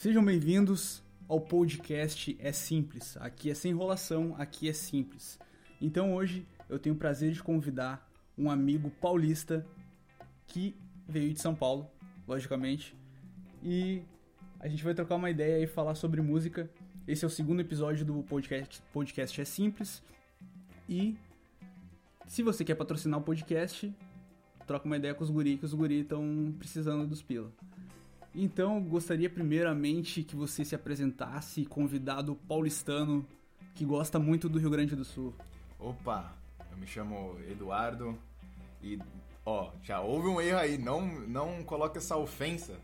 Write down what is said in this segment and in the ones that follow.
Sejam bem-vindos ao podcast É Simples. Aqui é sem enrolação, aqui é simples. Então hoje eu tenho o prazer de convidar um amigo paulista que veio de São Paulo, logicamente, e a gente vai trocar uma ideia e falar sobre música. Esse é o segundo episódio do podcast, podcast É Simples. E se você quer patrocinar o podcast, troca uma ideia com os guri, que os guri estão precisando dos pila. Então, gostaria primeiramente que você se apresentasse, convidado paulistano que gosta muito do Rio Grande do Sul. Opa, eu me chamo Eduardo e, ó, já houve um erro aí, não, não coloque essa ofensa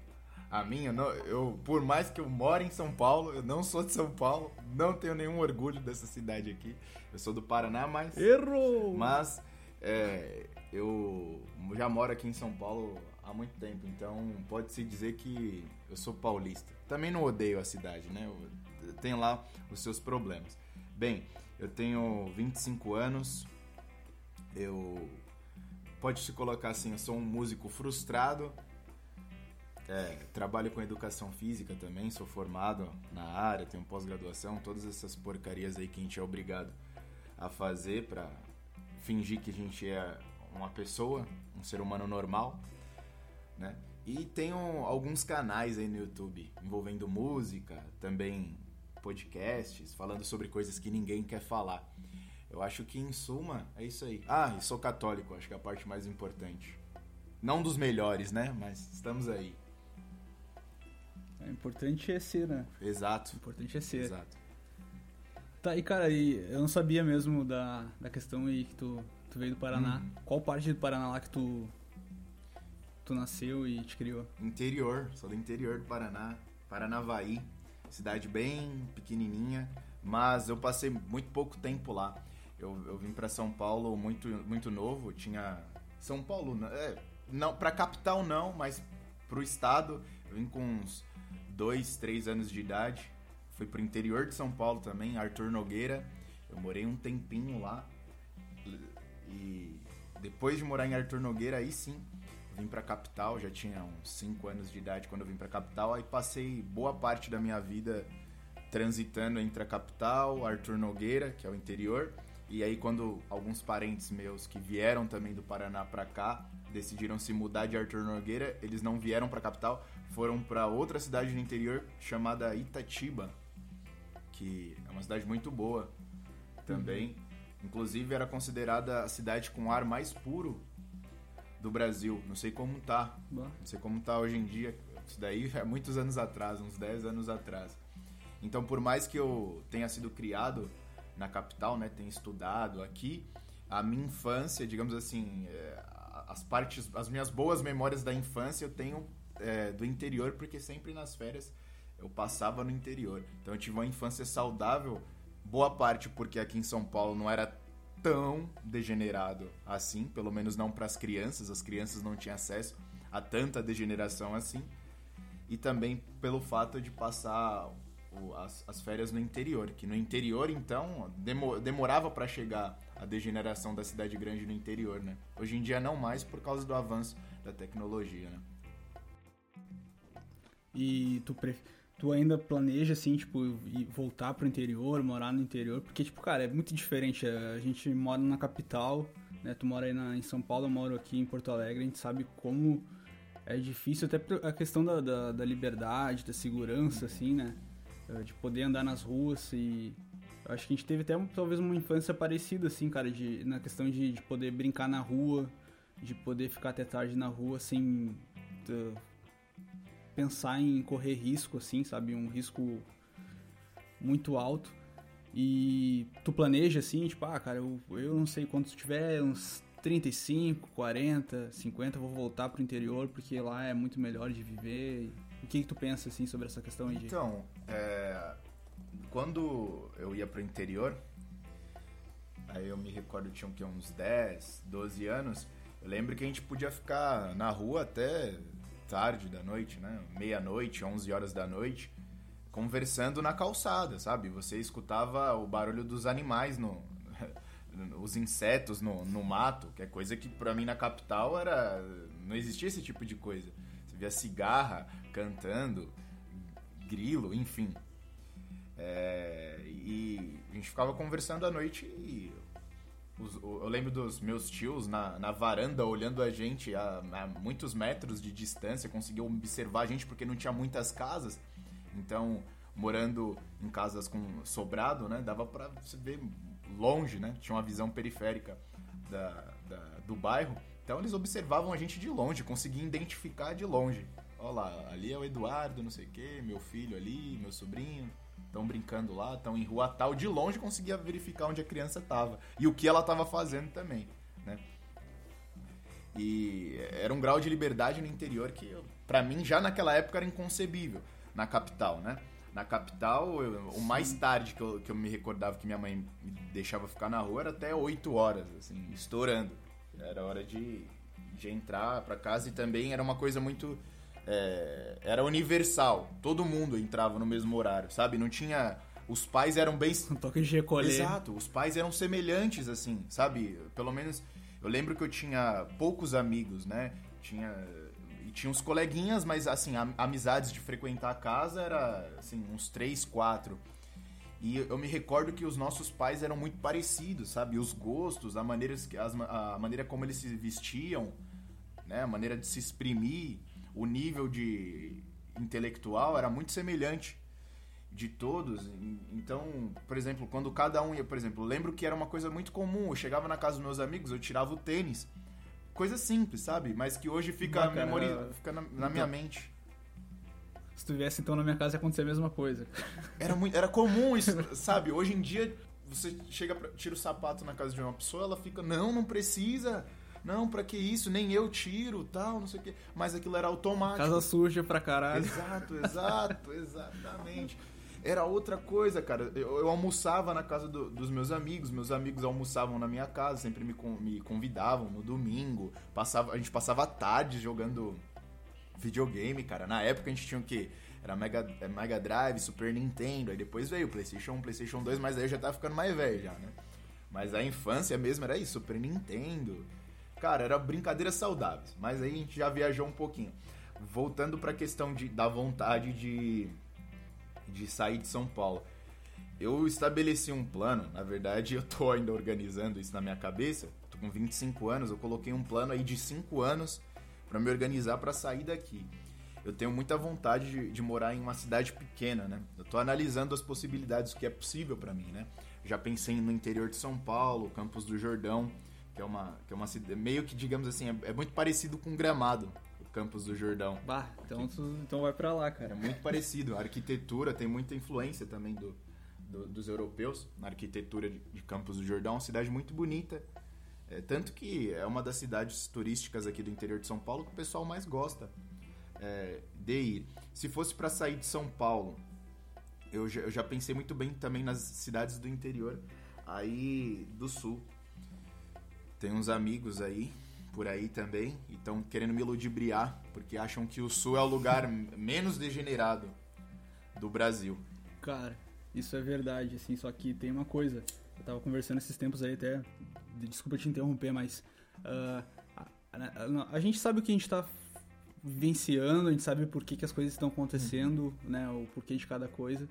a mim. Eu, não, eu, por mais que eu more em São Paulo, eu não sou de São Paulo, não tenho nenhum orgulho dessa cidade aqui. Eu sou do Paraná, mas... Errou! Mas é, eu já moro aqui em São Paulo há muito tempo, então pode-se dizer que eu sou paulista. Também não odeio a cidade, né? Eu tenho lá os seus problemas. Bem, eu tenho 25 anos, eu. Pode se colocar assim, eu sou um músico frustrado. É, trabalho com educação física também, sou formado na área, tenho pós-graduação, todas essas porcarias aí que a gente é obrigado a fazer para fingir que a gente é uma pessoa, um ser humano normal, né? E tenho alguns canais aí no YouTube envolvendo música, também podcasts, falando sobre coisas que ninguém quer falar. Eu acho que em suma é isso aí. Ah, e sou católico, acho que é a parte mais importante. Não dos melhores, né? Mas estamos aí. É importante é ser, né? Exato. O importante é ser. Exato. Tá, e cara, e eu não sabia mesmo da, da questão aí que tu, tu veio do Paraná. Uhum. Qual parte do Paraná lá que tu, tu nasceu e te criou? Interior, sou do interior do Paraná, Paranavaí, cidade bem pequenininha, mas eu passei muito pouco tempo lá. Eu, eu vim para São Paulo muito muito novo, tinha São Paulo, é, não para capital não, mas pro estado, eu vim com uns dois, três anos de idade. Fui pro interior de São Paulo também, Arthur Nogueira. Eu morei um tempinho lá. E depois de morar em Arthur Nogueira, aí sim, vim pra capital. Já tinha uns 5 anos de idade quando eu vim pra capital. Aí passei boa parte da minha vida transitando entre a capital, Arthur Nogueira, que é o interior. E aí quando alguns parentes meus que vieram também do Paraná pra cá, decidiram se mudar de Arthur Nogueira, eles não vieram pra capital, foram para outra cidade no interior chamada Itatiba, que é uma cidade muito boa também. Uhum. Inclusive era considerada a cidade com ar mais puro do Brasil. Não sei como tá. Não sei como tá hoje em dia. Isso daí é muitos anos atrás, uns 10 anos atrás. Então, por mais que eu tenha sido criado na capital, né, tenha estudado aqui, a minha infância, digamos assim, é, as partes, as minhas boas memórias da infância eu tenho é, do interior, porque sempre nas férias eu passava no interior. Então eu tive uma infância saudável, boa parte porque aqui em São Paulo não era tão degenerado assim, pelo menos não para as crianças, as crianças não tinham acesso a tanta degeneração assim. E também pelo fato de passar o, as, as, férias no interior, que no interior então demo, demorava para chegar a degeneração da cidade grande no interior, né? Hoje em dia não mais por causa do avanço da tecnologia, né? E tu, pre... tu ainda planeja, assim, tipo, voltar pro interior, morar no interior? Porque, tipo, cara, é muito diferente. A gente mora na capital, né? Tu mora aí na, em São Paulo, eu moro aqui em Porto Alegre. A gente sabe como é difícil, até a questão da, da, da liberdade, da segurança, assim, né? De poder andar nas ruas e... Acho que a gente teve até talvez uma infância parecida, assim, cara, de, na questão de, de poder brincar na rua, de poder ficar até tarde na rua sem pensar em correr risco, assim, sabe? Um risco muito alto. E tu planeja assim, tipo, ah, cara, eu, eu não sei quando tiver uns 35, 40, 50, eu vou voltar pro interior porque lá é muito melhor de viver. O que, que tu pensa, assim, sobre essa questão aí? Então, é, quando eu ia pro interior, aí eu me recordo, tinha uns 10, 12 anos, eu lembro que a gente podia ficar na rua até tarde da noite, né? Meia-noite, 11 horas da noite, conversando na calçada, sabe? Você escutava o barulho dos animais no os insetos no, no mato, que é coisa que para mim na capital era não existia esse tipo de coisa. Você via cigarra cantando, grilo, enfim. É, e a gente ficava conversando à noite e os, eu lembro dos meus tios na, na varanda olhando a gente a, a, muitos metros de distância, conseguiam observar a gente porque não tinha muitas casas. Então, morando em casas com sobrado, né, dava para se ver longe, né? Tinha uma visão periférica da, da, do bairro. Então eles observavam a gente de longe, conseguiam identificar de longe. Olha lá, ali é o Eduardo, não sei o quê, meu filho ali, meu sobrinho estão brincando lá, estão em rua tal, de longe conseguia verificar onde a criança estava e o que ela estava fazendo também, né? E era um grau de liberdade no interior que, para mim, já naquela época era inconcebível na capital, né? Na capital, eu, o mais tarde que eu, que eu me recordava que minha mãe me deixava ficar na rua era até 8 horas, assim, estourando. Era hora de, de entrar para casa e também era uma coisa muito é, era universal. Todo mundo entrava no mesmo horário, sabe? Não tinha. Os pais eram bem. Um toque de recolher. Exato, os pais eram semelhantes, assim, sabe? Pelo menos. Eu lembro que eu tinha poucos amigos, né? Tinha. E tinha uns coleguinhas, mas assim, amizades de frequentar a casa era assim, uns três, quatro. E eu me recordo que os nossos pais eram muito parecidos, sabe? Os gostos, a maneira, a maneira como eles se vestiam, né? A maneira de se exprimir o nível de intelectual era muito semelhante de todos. Então, por exemplo, quando cada um ia, por exemplo, lembro que era uma coisa muito comum. Eu chegava na casa dos meus amigos, eu tirava o tênis. Coisa simples, sabe? Mas que hoje fica, memori... fica na, na então, minha mente. Se tu viesse então na minha casa ia acontecer a mesma coisa. Era, muito, era comum isso, sabe? Hoje em dia, você chega, pra, tira o sapato na casa de uma pessoa, ela fica, não, não precisa não, pra que isso? Nem eu tiro, tal, não sei o quê. Mas aquilo era automático. Casa suja pra caralho. Exato, exato, exatamente. Era outra coisa, cara. Eu, eu almoçava na casa do, dos meus amigos, meus amigos almoçavam na minha casa, sempre me, me convidavam no domingo. Passava, a gente passava tarde jogando videogame, cara. Na época a gente tinha o quê? Era Mega, é, Mega Drive, Super Nintendo, aí depois veio o PlayStation 1, PlayStation 2, mas aí eu já tava ficando mais velho já, né? Mas a infância mesmo era isso, Super Nintendo. Cara, era brincadeiras saudáveis, mas aí a gente já viajou um pouquinho. Voltando para a questão de, da vontade de, de sair de São Paulo. Eu estabeleci um plano, na verdade eu tô ainda organizando isso na minha cabeça. Tô com 25 anos, eu coloquei um plano aí de 5 anos para me organizar para sair daqui. Eu tenho muita vontade de, de, morar em uma cidade pequena, né? Eu tô analisando as possibilidades, que é possível para mim, né? Já pensei no interior de São Paulo, Campos do Jordão que é uma, que é uma cidade, meio que, digamos assim, é, é muito parecido com Gramado, o Campos do Jordão. Bah, então, tu, então vai para lá, cara. É muito parecido. A arquitetura tem muita influência também do, do dos europeus na arquitetura de, de, Campos do Jordão. Uma cidade muito bonita. É, tanto que é uma das cidades turísticas aqui do interior de São Paulo que o pessoal mais gosta é, de ir. Se fosse para sair de São Paulo, eu já, eu já pensei muito bem também nas cidades do interior aí do sul tem uns amigos aí, por aí também, e estão querendo me ludibriar, porque acham que o Sul é o lugar menos degenerado do Brasil. Cara, isso é verdade, assim, só que tem uma coisa. Eu tava conversando esses tempos aí até. Desculpa te interromper, mas. Uh, a, a, a, gente sabe o que a gente tá vivenciando, a gente sabe por que, que as coisas estão acontecendo, uhum. né? O porquê de cada coisa.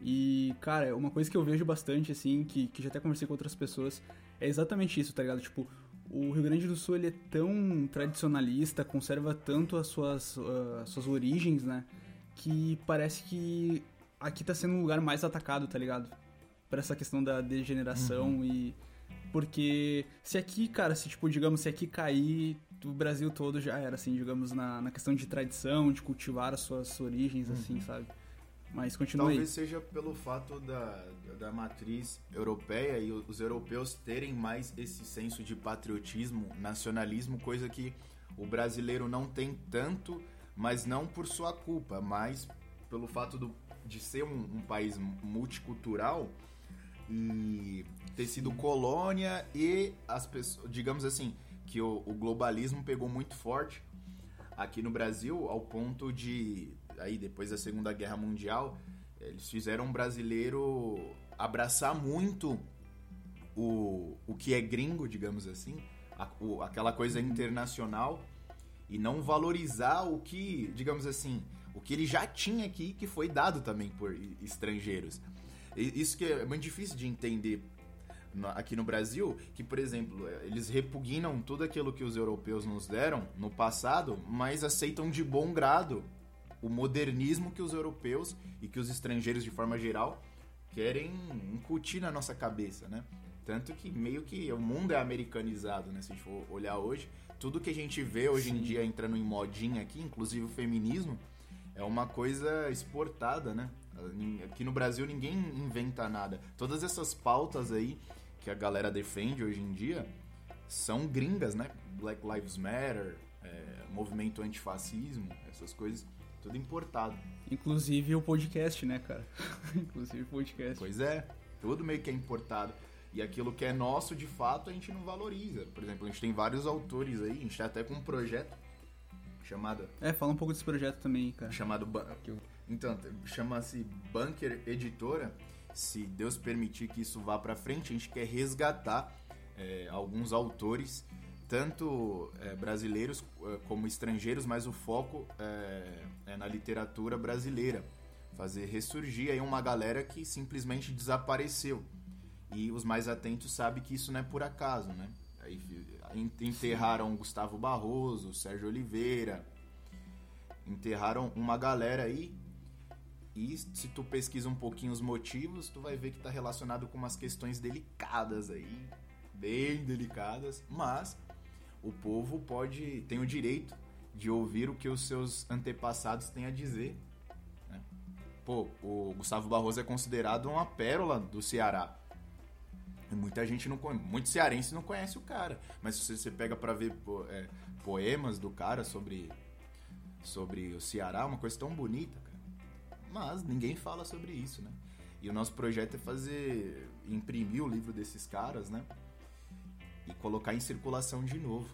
E, cara, uma coisa que eu vejo bastante, assim, que, que já até conversei com outras pessoas, é exatamente isso, tá ligado? Tipo, o Rio Grande do Sul ele é tão tradicionalista, conserva tanto as suas, uh, suas origens, né? Que parece que aqui tá sendo um lugar mais atacado, tá ligado? Por essa questão da degeneração uhum. e. Porque se aqui, cara, se tipo, digamos, se aqui cair, o Brasil todo já era, assim, digamos, na, na questão de tradição, de cultivar as suas origens, assim, uhum. assim, sabe? Mas continue. Talvez seja pelo fato da, da matriz europeia e os europeus terem mais esse senso de patriotismo, nacionalismo, coisa que o brasileiro não tem tanto, mas não por sua culpa, mas pelo fato do, de ser um, um país multicultural e ter sido colônia e as pessoas, digamos assim, que o, o globalismo pegou muito forte aqui no Brasil ao ponto de aí depois da Segunda Guerra Mundial, eles fizeram um brasileiro abraçar muito o, o que é gringo, digamos assim, a, o, aquela coisa internacional e não valorizar o que, digamos assim, o que ele já tinha aqui, que foi dado também por estrangeiros. Isso que é muito difícil de entender aqui no Brasil, que, por exemplo, eles repugnam tudo aquilo que os europeus nos deram no passado, mas aceitam de bom grado o modernismo que os europeus e que os estrangeiros de forma geral querem incutir na nossa cabeça, né? Tanto que meio que o mundo é americanizado, né? Se a gente for olhar hoje, tudo que a gente vê hoje Sim. em dia entrando em modinha aqui, inclusive o feminismo, é uma coisa exportada, né? Aqui no Brasil ninguém inventa nada. Todas essas pautas aí que a galera defende hoje em dia são gringas, né? Black Lives Matter, é, movimento antifascismo, essas coisas, tudo importado. Inclusive o podcast, né, cara? Inclusive o podcast. Pois é, tudo meio que é importado. E aquilo que é nosso, de fato, a gente não valoriza. Por exemplo, a gente tem vários autores aí, a gente tá até com um projeto chamado... É, fala um pouco desse projeto também, cara. Chamado... Então, chama-se Bunker Editora. Se Deus permitir que isso vá para frente, a gente quer resgatar é, alguns autores, tanto é, brasileiros é, como estrangeiros, mas o foco é, é na literatura brasileira. Fazer ressurgir aí uma galera que simplesmente desapareceu. E os mais atentos sabem que isso não é por acaso, né? Aí enterraram Gustavo Barroso, Sérgio Oliveira, enterraram uma galera aí e se tu pesquisa um pouquinho os motivos, tu vai ver que está relacionado com umas questões delicadas aí, bem delicadas, mas o povo pode tem o direito de ouvir o que os seus antepassados têm a dizer. Né? Pô, o Gustavo Barroso é considerado uma pérola do Ceará. E muita gente não conhece, muito cearense não conhece o cara, mas se você pega para ver é, poemas do cara sobre sobre o Ceará, uma coisa tão bonita, cara. Mas ninguém fala sobre isso, né? E o nosso projeto é fazer imprimir o livro desses caras, né? E colocar em circulação de novo.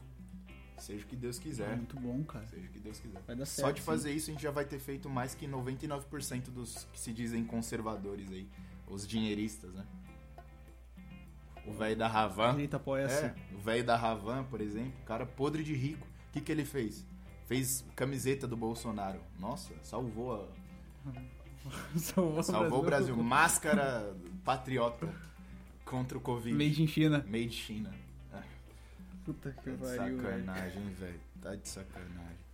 Seja o que Deus quiser. É muito bom, cara. Seja o que Deus quiser. Vai dar certo, Só de fazer sim. isso a gente já vai ter feito mais que 99% dos que se dizem conservadores aí, os dinheiristas, né? O velho da Ravan. Direita É, o velho da Ravan, por exemplo, cara podre de rico. O que, que ele fez? Fez camiseta do Bolsonaro. Nossa, salvou a. salvou, salvou o Brasil. Brasil. Máscara patriota contra o Covid. Made in China. Made China. Puta que tá pariu. Sacanagem, velho. Tá de sacanagem.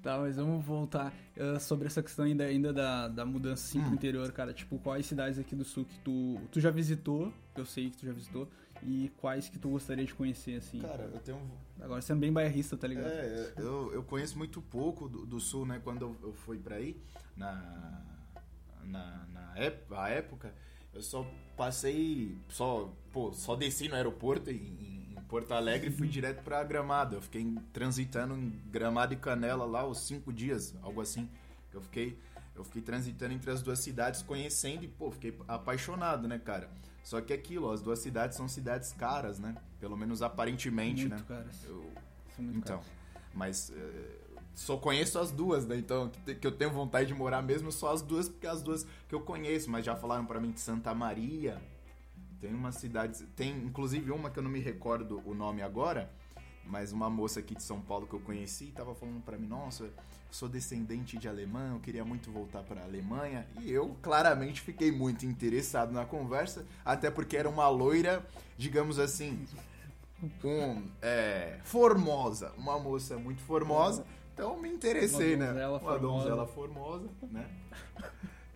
Tá, mas vamos voltar uh, sobre essa questão ainda, ainda da, da mudança assim, hum. pro interior, cara. Tipo, quais cidades aqui do sul que tu, tu já visitou? Eu sei que tu já visitou. E quais que tu gostaria de conhecer, assim? Cara, eu tenho. Agora sendo bem bairrista, tá ligado? É, eu, eu conheço muito pouco do, do sul, né? Quando eu, eu fui pra aí, na, na, na época, eu só passei. Só, pô, só desci no aeroporto em, Porto Alegre fui direto para Gramado. Eu fiquei transitando em Gramado e Canela lá os cinco dias, algo assim. Eu fiquei, eu fiquei transitando entre as duas cidades, conhecendo e, pô, fiquei apaixonado, né, cara? Só que aquilo, as duas cidades são cidades caras, né? Pelo menos aparentemente, muito né? Caras. Eu... São muito então, caras. mas uh, só conheço as duas, né? Então, que eu tenho vontade de morar mesmo só as duas, porque as duas que eu conheço, mas já falaram para mim de Santa Maria, tem umas cidades. Tem inclusive uma que eu não me recordo o nome agora, mas uma moça aqui de São Paulo que eu conheci estava falando para mim: Nossa, sou descendente de alemão, eu queria muito voltar para a Alemanha. E eu claramente fiquei muito interessado na conversa, até porque era uma loira, digamos assim, um, é, formosa, uma moça muito formosa. Então me interessei, uma né? Uma formosa. donzela formosa, né?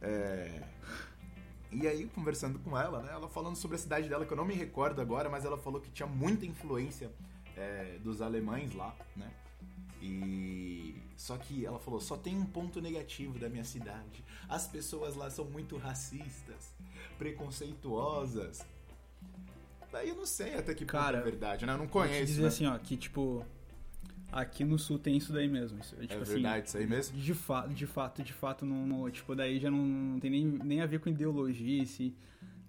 É, e aí, conversando com ela, né? Ela falando sobre a cidade dela, que eu não me recordo agora, mas ela falou que tinha muita influência é, dos alemães lá, né? E só que ela falou, só tem um ponto negativo da minha cidade. As pessoas lá são muito racistas, preconceituosas. Daí eu não sei até que Cara, ponto é verdade, né? Eu não conheço. Vou te dizer né? assim, ó, que tipo Aqui no sul tem isso daí mesmo. Isso, tipo, é assim, verdade, isso aí mesmo? De fato, de fato, de fato, não, não tipo, daí já não, não, tem nem, nem a ver com ideologia, se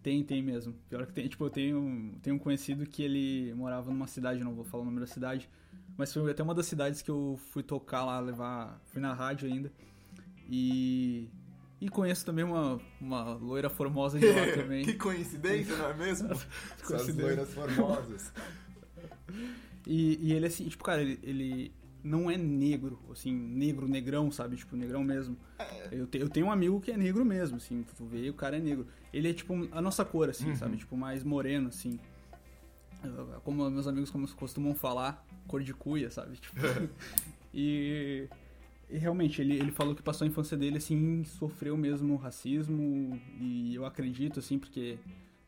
tem, tem mesmo. Pior que tem, tipo, eu tenho, tenho um conhecido que ele morava numa cidade, não vou falar o nome da cidade, mas foi até uma das cidades que eu fui tocar lá, levar, fui na rádio ainda, e... E conheço também uma, uma loira formosa de lá também. que coincidência, não é mesmo? Essas loiras formosas. E, e ele, assim, tipo, cara, ele, ele, não é negro, assim, negro, negrão, sabe? Tipo, negrão mesmo. Eu, te, eu tenho um amigo que é negro mesmo, assim, tu vê, o cara é negro. Ele é tipo a nossa cor, assim, Uhum. sabe? Tipo, mais moreno, assim. Como meus amigos como costumam falar, cor de cuia, sabe? Tipo, e, e realmente, ele, ele falou que passou a infância dele, assim, sofreu mesmo racismo, e eu acredito, assim, porque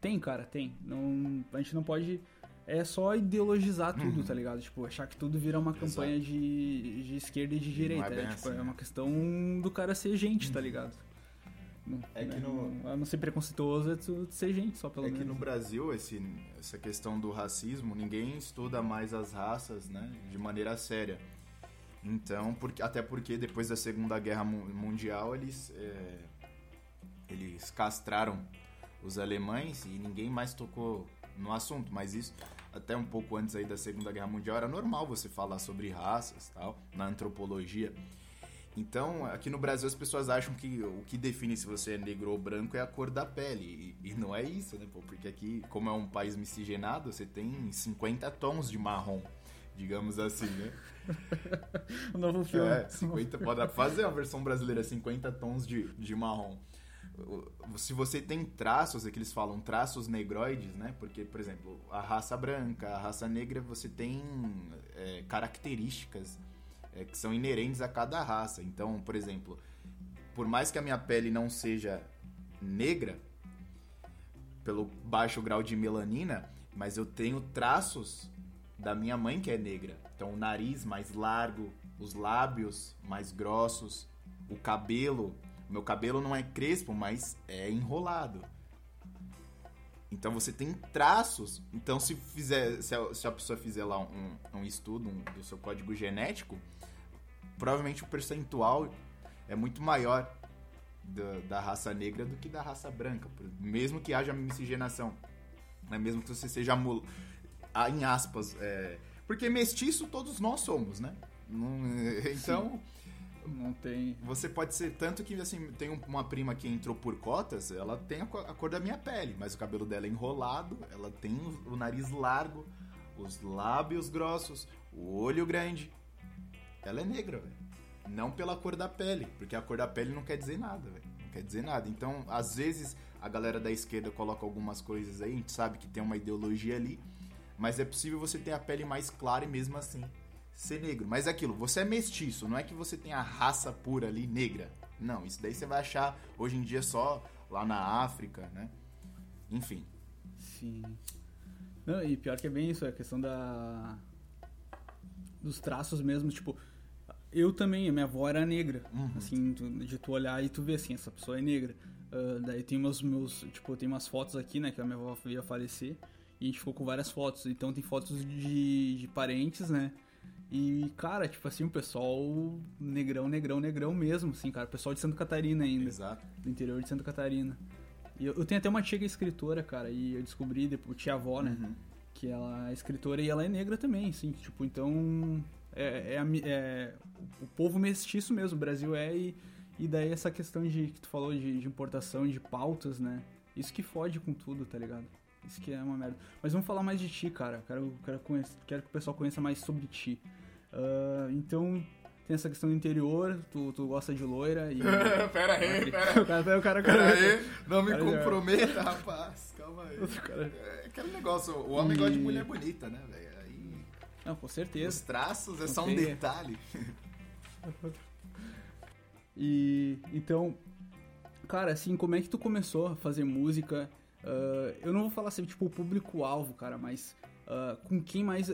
tem, cara, tem. Não, a gente não pode. É só ideologizar tudo, Uhum. tá ligado? Tipo, achar que tudo vira uma Exato. campanha de, de esquerda e de direita. bem É, tipo, assim, é né? uma questão do cara ser gente, tá ligado? Não- É que né, no- não- a não ser preconceituoso é tu ser gente, só pelo É que menos. no Brasil, esse, essa questão do racismo, ninguém estuda mais as raças, né? De maneira séria. Então, porque, até porque depois da Segunda Guerra Mu- Mundial, eles, é, eles castraram os alemães e ninguém mais tocou no assunto. Mas isso, até um pouco antes aí da Segunda Guerra Mundial, era normal você falar sobre raças tal, na antropologia. Então, aqui no Brasil as pessoas acham que o que define se você é negro ou branco é a cor da pele. E, e não é isso, né? pô? Porque aqui, como é um país miscigenado, você tem 50 tons de marrom, digamos assim, né? O novo filme. É, 50, pode fazer a versão brasileira, 50 tons de, de marrom. Se você tem traços, é que eles falam traços negroides, né? Porque, por exemplo, a raça branca, a raça negra, você tem é, características é, que são inerentes a cada raça. Então, por exemplo, por mais que a minha pele não seja negra, pelo baixo grau de melanina, mas eu tenho traços da minha mãe que é negra. Então, o nariz mais largo, os lábios mais grossos, o cabelo. Meu cabelo não é crespo, mas é enrolado. Então você tem traços. Então, se fizer, se a, se a pessoa fizer lá um, um estudo um- do seu código genético, provavelmente o percentual é muito maior da, da raça negra do que da raça branca, mesmo que haja miscigenação, né? mesmo que você seja mul- em aspas, é, porque mestiço todos nós somos, né? Então Não tem. você pode ser tanto que assim tem um- uma prima que entrou por cotas, ela tem a cor da minha pele, mas o cabelo dela é enrolado, ela tem o, o nariz largo, os lábios grossos, o olho grande. Ela é negra, velho. Não pela cor da pele, porque a cor da pele não quer dizer nada, velho. Não quer dizer nada. Então, às vezes, a galera da esquerda coloca algumas coisas aí, a gente sabe que tem uma ideologia ali, mas é possível você ter a pele mais clara e mesmo assim ser negro. Mas é aquilo, você é mestiço, não é que você tem a raça pura ali negra. Não, isso daí você vai achar hoje em dia só lá na África, né? Enfim. Sim. Não, e pior que é bem isso, é a questão da. dos traços mesmo, tipo. Eu também, minha avó era negra. Uhum. Assim, de tu olhar e tu ver assim, essa pessoa é negra. Ah, daí tem meus, meus. Tipo, tem umas fotos aqui, né? Que a minha avó veio a falecer. E a gente ficou com várias fotos. Então tem fotos de, de parentes, né? E, cara, tipo assim, o pessoal negrão, negrão, negrão mesmo, assim, cara. O pessoal de Santa Catarina ainda Exato. do interior de Santa Catarina. E eu, eu tenho até uma tia que é escritora, cara, e eu descobri, depois, tia avó, né? Uhum. Que ela é escritora e ela é negra também, assim, tipo, então. É, é, é o povo mestiço mesmo, o Brasil é, e, e daí essa questão de que tu falou de, de importação, de pautas, né? Isso que fode com tudo, tá ligado? Isso que é uma merda. Mas vamos falar mais de ti, cara. Quero, quero, conhecer, quero que o pessoal conheça mais sobre ti. Ah, então, tem essa questão do interior, tu, tu gosta de loira e. pera aí, pera o cara, o cara, o cara, Pera aí, não me Cara, comprometa, rapaz. Calma aí. cara- É aquele negócio, o homem E- gosta de mulher bonita, né, velho? Aí Não, com os certeza. traços é só um detalhe. E então, cara, assim, como é que tu começou a fazer música? Ah, eu não vou falar assim, tipo, o público-alvo, cara, mas ah, com quem mais.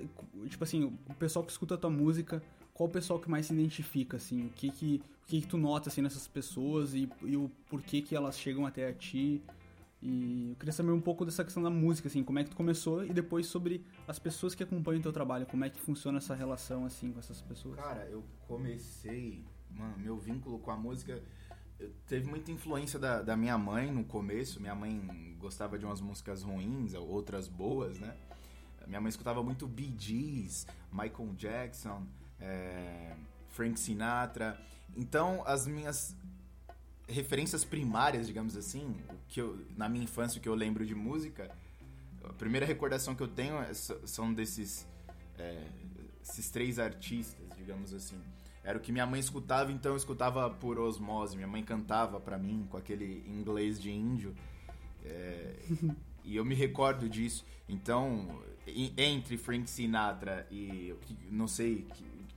Tipo assim, o pessoal que escuta a tua música, qual o pessoal que mais se identifica, assim? O que que, o que, que tu nota, assim, nessas pessoas e, e o porquê que elas chegam até a ti? E eu queria saber um pouco dessa questão da música, assim, como é que tu começou e depois sobre as pessoas que acompanham o teu trabalho, como é que funciona essa relação, assim, com essas pessoas. Cara, eu comecei. Mano, meu vínculo com a música teve muita influência da, da minha mãe no começo. Minha mãe gostava de umas músicas ruins, outras boas, né? Minha mãe escutava muito Bee Gees, Michael Jackson, é, Frank Sinatra. Então, as minhas referências primárias, digamos assim, que eu, na minha infância, o que eu lembro de música, a primeira recordação que eu tenho é- são desses é, esses três artistas, digamos assim. Era o que minha mãe escutava, então eu escutava por osmose. Minha mãe cantava pra mim com aquele inglês de índio. É, e eu me recordo disso. Então, entre Frank Sinatra e não sei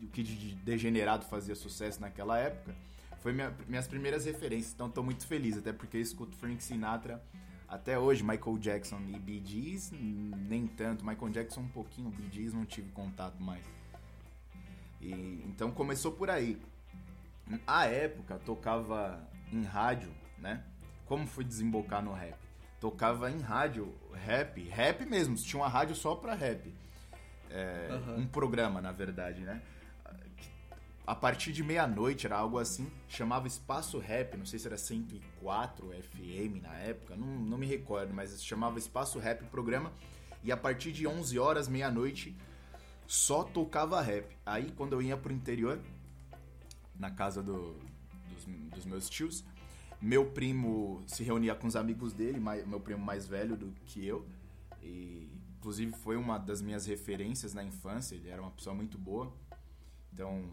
o que de degenerado fazia sucesso naquela época, foi minha- minhas primeiras referências. Então, tô muito feliz, até porque eu escuto Frank Sinatra até hoje. Michael Jackson e Bee Gees, nem tanto. Michael Jackson um pouquinho, Bee Gees não tive contato mais. E, então começou por aí. A época tocava em rádio, né? Como fui desembocar no rap? Tocava em rádio, rap, rap mesmo, tinha uma rádio só pra rap. É, Aham. Um programa, na verdade, né? A partir de meia-noite, era algo assim, chamava Espaço Rap, não sei se era 104 FM na época, não, não me recordo, mas chamava Espaço Rap o programa. E a partir de 11 horas, meia-noite, só tocava rap. Aí quando eu ia pro interior, na casa do- dos, dos meus tios, meu primo se reunia com os amigos dele, meu primo mais velho do que eu, e inclusive foi uma das minhas referências na infância, ele era uma pessoa muito boa, então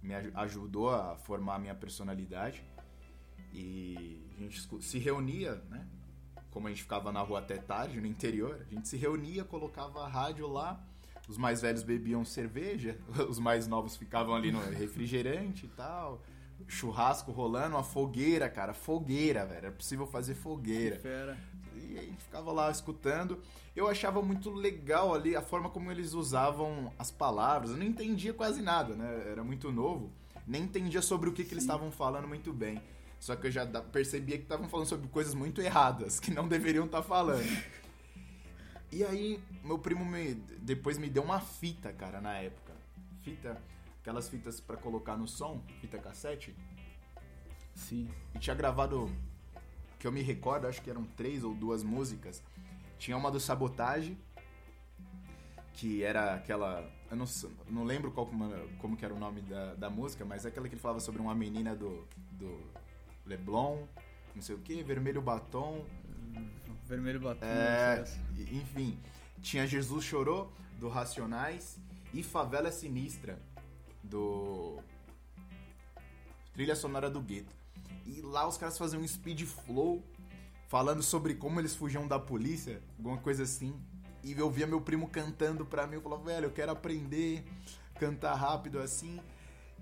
me aj- ajudou a formar a minha personalidade. E a gente se reunia, né? Como a gente ficava na rua até tarde, no interior, a gente se reunia, colocava a rádio lá, os mais velhos bebiam cerveja, os mais novos ficavam ali no refrigerante e tal. Churrasco rolando, uma fogueira, cara, fogueira, velho. Era possível fazer fogueira. Fera. E a gente ficava lá escutando. Eu achava muito legal ali a forma como eles usavam as palavras. Eu não entendia quase nada, né? Era muito novo. Nem entendia sobre o que, que eles estavam falando muito bem. Só que eu já percebia que estavam falando sobre coisas muito erradas, que não deveriam estar falando. E aí, meu primo me, depois me deu uma fita, cara, na época. Fita, aquelas fitas pra colocar no som, fita cassete. Sim. E tinha gravado, que eu me recordo, acho que eram três ou duas músicas. Tinha uma do Sabotage, que era aquela. Eu não, não lembro qual, como, que era o nome da, da música, mas é aquela que ele falava sobre uma menina do, do Leblon, não sei o que, vermelho batom. Vermelho batom. É, enfim, tinha Jesus Chorou, do Racionais, e Favela Sinistra, do Trilha Sonora do Gueto. E lá os caras faziam um speed flow, falando sobre como eles fugiam da polícia, alguma coisa assim. E eu via meu primo cantando pra mim, eu falava, velho, eu quero aprender, cantar rápido assim.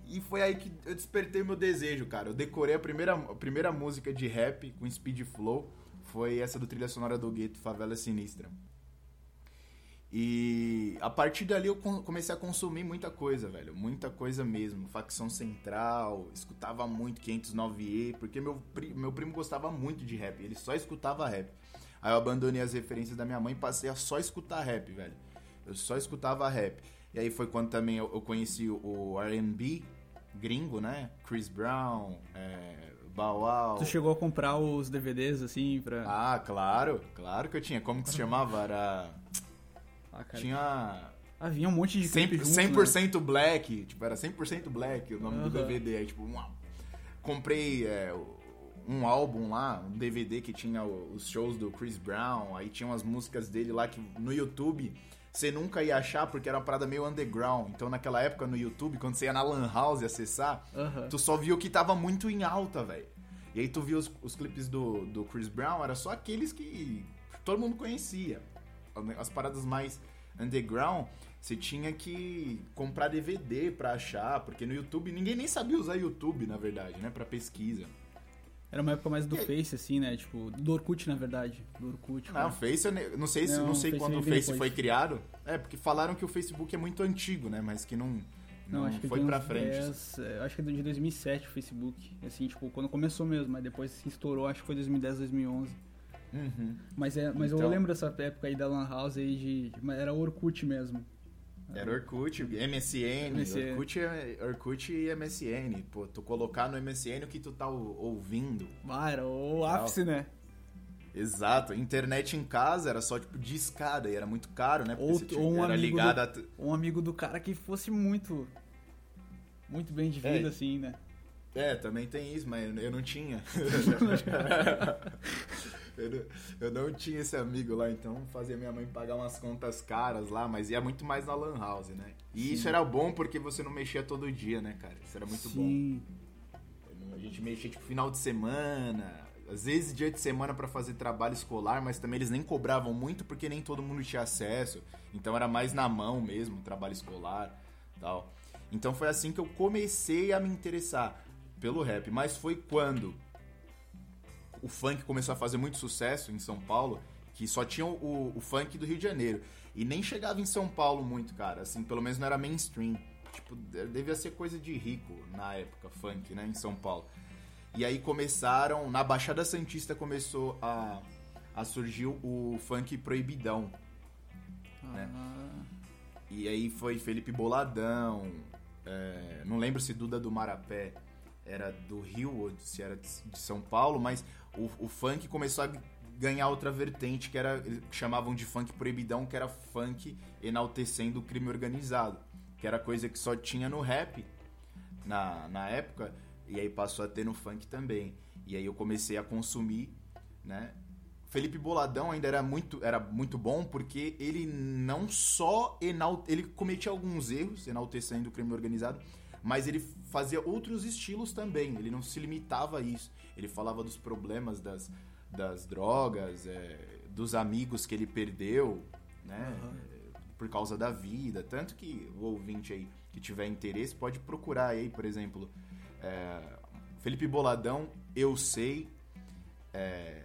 E foi aí que eu despertei meu desejo, cara. Eu decorei a primeira, a primeira música de rap com speed flow, foi essa do Trilha Sonora do Gueto, Favela Sinistra. E a partir dali eu comecei a consumir muita coisa, velho. Muita coisa mesmo. Facção Central, escutava muito 509E, porque meu, pri- meu primo gostava muito de rap. Ele só escutava rap. Aí eu abandonei as referências da minha mãe e passei a só escutar rap, velho. Eu só escutava rap. E aí foi quando também eu, eu conheci o- RB gringo, né? Chris Brown, é, Wow. Tu chegou a comprar os DVDs assim pra. Ah, claro, claro que eu tinha. Como que se chamava? Era. Ah, cara. Tinha. Ah, vinha um monte de 100%, clipe junto, 100% black, tipo, era 100% black o nome do Aham. DVD. Aí, tipo, uau. comprei é, um álbum lá, um DVD que tinha os shows do Chris Brown, aí tinha umas músicas dele lá que no YouTube você nunca ia achar porque era uma parada meio underground. Então naquela época no YouTube, quando você ia na Lan House acessar, né? Aham. tu só via o que tava muito em alta, velho. E aí tu via os, os clipes do, do Chris Brown, era só aqueles que todo mundo conhecia. As paradas mais underground, você tinha que comprar DVD pra achar, porque no YouTube ninguém nem sabia usar YouTube, na verdade, né, Pra pesquisa. Era uma época mais do E? Face, assim, né? Tipo, do Orkut, na verdade. Do Orkut. Não, o né? Face, eu não sei, se, Não, não sei quando o Face depois. foi criado. É, porque falaram que o Facebook é muito antigo, né, mas que não, não, acho que foi pra frente. 10, é, acho que é de 2007 o Facebook. Assim, tipo, quando começou mesmo, mas depois se estourou, acho que foi 2010, 2011. Uhum. Mas, é, mas eu Então- lembro dessa época aí da Lan House aí de. Era Orkut mesmo. Era Orkut, MSN, MSN. Orkut, é- Orkut e MSN. Pô, tu colocar no MSN o que tu tá ou- ouvindo. Ah, era o ápice, né? Exato. Internet em casa era só tipo de escada e era muito caro, né? Porque Ou- você tinha- ou um era amigo ligado do- a... Um amigo do cara que fosse muito. Muito bem de vida, É. assim, né? É, também tem isso, mas eu não tinha. Eu não, eu não tinha esse amigo lá, então fazia minha mãe pagar umas contas caras lá, mas ia muito mais na Lan House, né? E Sim. isso era bom porque você não mexia todo dia, né, cara? Isso era muito Sim. bom. A gente mexia tipo final de semana, às vezes dia de semana para fazer trabalho escolar, mas também eles nem cobravam muito porque nem todo mundo tinha acesso. Então era mais na mão mesmo, trabalho escolar, tal. Então foi assim que eu comecei a me interessar pelo rap, mas foi quando o funk começou a fazer muito sucesso em São Paulo, que só tinha o, o funk do Rio de Janeiro. E nem chegava em São Paulo muito, cara. Assim, pelo menos não era mainstream. Tipo, devia ser coisa de rico na época, funk, né? Em São Paulo. E aí começaram, na Baixada Santista começou a, a surgir o funk proibidão. Né? Ah. E aí foi Felipe Boladão, é, não lembro se Duda do Marapé era do Rio ou se era de São Paulo, mas o, o funk começou a ganhar outra vertente que era chamavam de funk proibidão, que era funk enaltecendo o crime organizado, que era coisa que só tinha no rap na, na época e aí passou a ter no funk também. E aí eu comecei a consumir, né? Felipe Boladão ainda era muito, era muito bom porque ele não só enalte, ele cometia alguns erros enaltecendo o crime organizado, mas ele fazia outros estilos também. Ele não se limitava a isso. Ele falava dos problemas das, das drogas, é, dos amigos que ele perdeu, né? Uhum. Por causa da vida. Tanto que o ouvinte aí que tiver interesse pode procurar aí, por exemplo, é, Felipe Boladão, Eu Sei. É,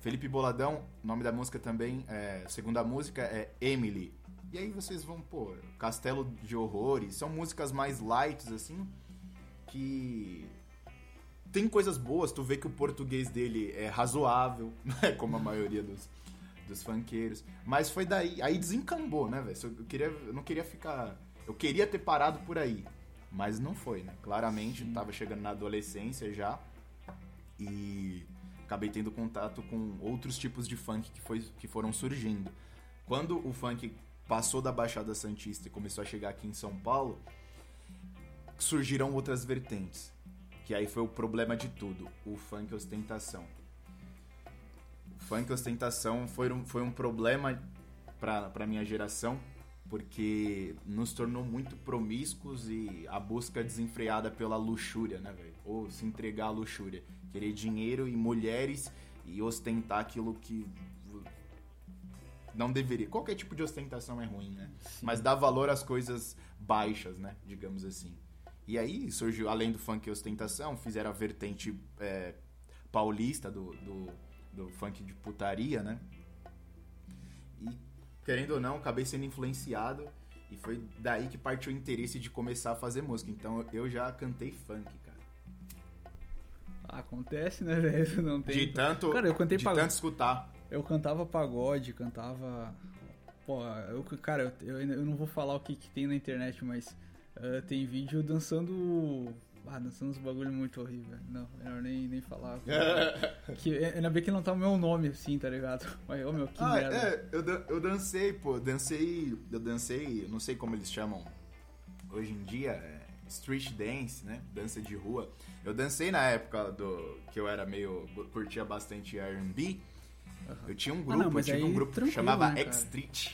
Felipe Boladão, nome da música também, é, segunda música é Emily. E aí vocês vão, pô, Castelo de Horrores, são músicas mais light, assim, que tem coisas boas, tu vê que o português dele é razoável, né, como a maioria dos, dos funkeiros. Mas foi daí, aí desencambou, né, velho? Eu, queria, eu não queria ficar... Eu queria ter parado por aí, mas não foi, né? Claramente, Sim. tava chegando na adolescência já e acabei tendo contato com outros tipos de funk que, foi, que foram surgindo. Quando o funk passou da Baixada Santista e começou a chegar aqui em São Paulo, surgiram outras vertentes. Que aí foi o problema de tudo, o funk ostentação. O funk ostentação foi um, foi um problema pra minha geração, porque nos tornou muito promíscuos e a busca desenfreada pela luxúria, né, velho? Ou se entregar à luxúria. Querer dinheiro e mulheres e ostentar aquilo que não deveria. Qualquer tipo de ostentação é ruim, né? Sim. Mas dá valor às coisas baixas, né? Digamos assim. E aí surgiu, além do funk e ostentação, fizeram a vertente é, paulista do, do, do funk de putaria, né? E querendo ou não, acabei sendo influenciado e foi daí que partiu o interesse de começar a fazer música. Então eu já cantei funk, cara. Acontece, né, velho? Não tem. De tanto, cara, eu cantei de pag... tanto escutar. Eu cantava pagode, cantava. Pô, eu, cara, eu, eu não vou falar o que, que tem na internet, mas uh, tem vídeo dançando ah, dançando uns bagulho muito horrível. Não, melhor nem, nem falar. que, ainda bem que não tá o meu nome assim, tá ligado? Mas, ô meu, que ah, merda. É, eu, eu dancei, pô, dancei. Eu dancei, não sei como eles chamam hoje em dia, é street dance, né? Dança de rua. Eu dancei na época do que eu era meio. curtia bastante RB. Uhum. Eu tinha um grupo, ah, não, eu tive um grupo que chamava né, X-Street.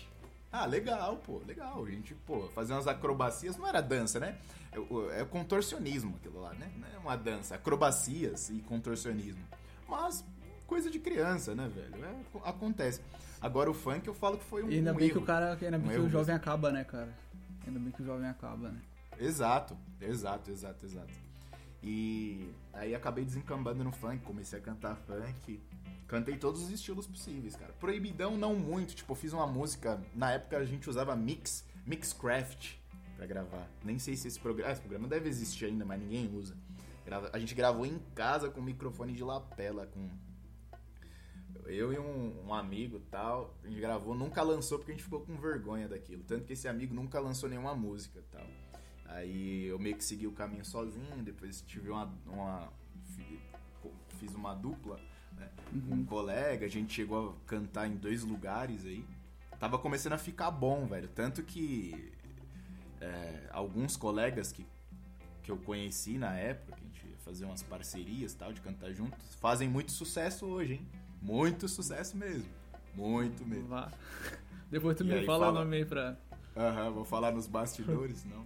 Ah, legal, pô, legal. A gente, pô, fazer umas acrobacias não era dança, né? É, é contorcionismo aquilo lá, né? Não é uma dança, acrobacias e contorcionismo. Mas coisa de criança, né, velho? É, acontece. Agora o funk eu falo que foi um, e ainda um bem erro. que o cara, ainda bem um que o jovem acaba, né, cara? Ainda bem que o jovem acaba, né? Exato, exato, exato, exato. E aí acabei desencambando no funk, comecei a cantar funk. Cantei todos os estilos possíveis, cara. Proibidão não muito, tipo, fiz uma música, na época a gente usava mix, mixcraft para gravar. Nem sei se esse programa. Ah, esse programa deve existir ainda, mas ninguém usa. A gente gravou em casa com microfone de lapela, com. Eu e um, um amigo tal. A gente gravou, nunca lançou porque a gente ficou com vergonha daquilo. Tanto que esse amigo nunca lançou nenhuma música tal. Aí eu meio que segui o caminho sozinho, depois tive uma. uma fiz uma dupla né, uhum. um uhum. colega, a gente chegou a cantar em dois lugares aí. Tava começando a ficar bom, velho. Tanto que é, alguns colegas que, que eu conheci na época, que a gente ia fazer umas parcerias tal, de cantar juntos, fazem muito sucesso hoje, hein? Muito sucesso mesmo. Muito mesmo. Vá. Depois tu E me aí, fala, o fala. nome aí pra. Aham, vou falar nos bastidores, não.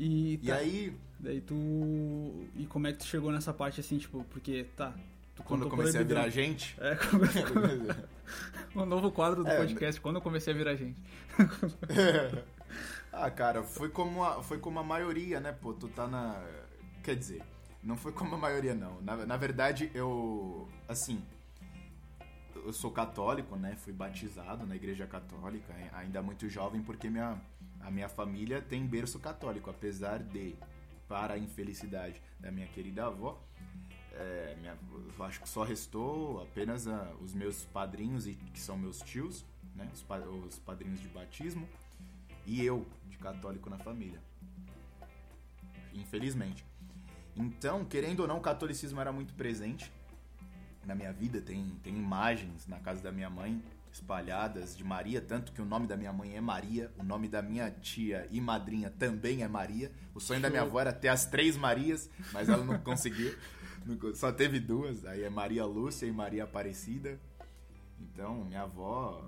E, E tá, aí, daí tu. E como é que tu chegou nessa parte assim, tipo, porque, tá. Tu quando eu contou comecei a virar gente. É, o novo quadro do É, podcast, quando eu comecei a virar gente. ah, cara, foi como, a, foi como a maioria, né? Pô, tu tá na. Quer dizer, não foi como a maioria, não. Na, na verdade, eu. Assim. Eu sou católico, né? Fui batizado na igreja católica, ainda muito jovem, porque minha, a minha família tem berço católico, apesar de, para a infelicidade da minha querida avó, é, minha- acho que só restou apenas ah, os meus padrinhos, e que são meus tios, né? Os, os padrinhos de batismo, e eu, de católico na família. Infelizmente. Então, querendo ou não, o catolicismo era muito presente na minha vida. Tem, tem imagens na casa da minha mãe espalhadas de Maria, tanto que o nome da minha mãe é Maria, o nome da minha tia e madrinha também é Maria. O sonho da minha avó era ter as três Marias, mas ela não conseguiu. Só teve duas, aí é Maria Lúcia e Maria Aparecida. Então, minha avó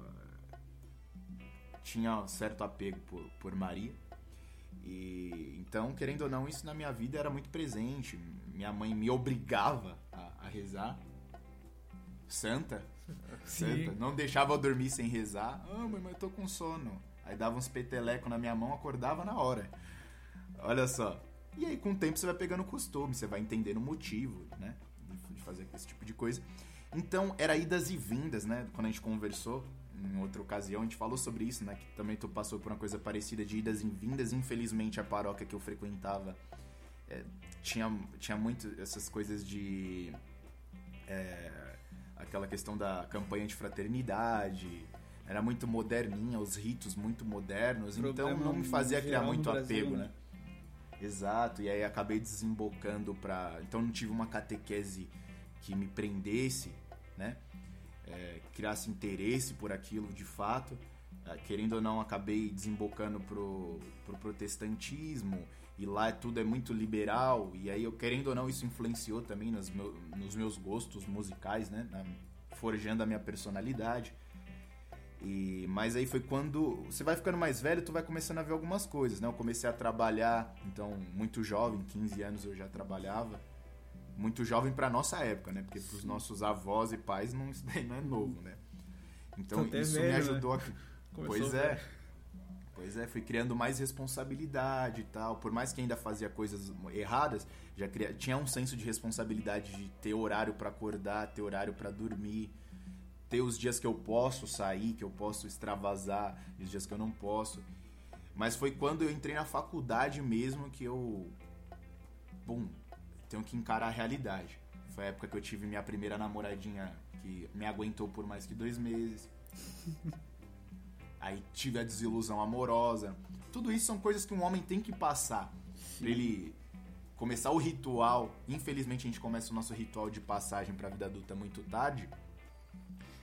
tinha um certo apego por, por Maria. E então, querendo ou não, isso na minha vida era muito presente. Minha mãe me obrigava a, a rezar. Santa. Sim. Santa. Não deixava eu dormir sem rezar. Ah, mãe, mas eu tô com sono. Aí dava uns peteleco na minha mão, acordava na hora. Olha só. E aí, com o tempo, você vai pegando costume, você vai entendendo o motivo, né? De, de fazer esse tipo de coisa. Então, era idas e vindas, né? Quando a gente conversou, em outra ocasião, a gente falou sobre isso, né? Que também tu passou por uma coisa parecida de idas e vindas. Infelizmente, a paróquia que eu frequentava é, tinha, tinha muito essas coisas de. é, aquela questão da campanha de fraternidade. Era muito moderninha, os ritos muito modernos. então, Problema não me fazia criar muito Brasil, apego, né? né? Exato, e aí acabei desembocando pra. Então não tive uma catequese que me prendesse, né? É, criasse interesse por aquilo de fato. Ah, Querendo ou não, acabei desembocando pro, pro protestantismo, e lá tudo é muito liberal, e aí, eu, querendo ou não, isso influenciou também nos, meu, nos meus gostos musicais, né? Na- forjando a minha personalidade. E, mas aí foi quando você vai ficando mais velho, tu vai começando a ver algumas coisas, né? Eu comecei a trabalhar, então, muito jovem, 15 anos eu já trabalhava. Muito jovem pra nossa época, né? Porque pros nossos avós e pais não, isso daí não é novo, né? Então isso me né? ajudou a. Começou Pois velho. Pois é, fui criando mais responsabilidade e tal. Por mais que ainda fazia coisas erradas, já cria... tinha um senso de responsabilidade de ter horário pra acordar, ter horário pra dormir, ter os dias que eu posso sair, que eu posso extravasar, e os dias que eu não posso. Mas foi quando eu entrei na faculdade mesmo que eu. Bum, tenho que encarar a realidade. Foi a época que eu tive minha primeira namoradinha que me aguentou por mais que dois meses. Aí tive a desilusão amorosa. Tudo isso são coisas que um homem tem que passar pra ele começar o ritual. Infelizmente a gente começa o nosso ritual de passagem pra vida adulta muito tarde.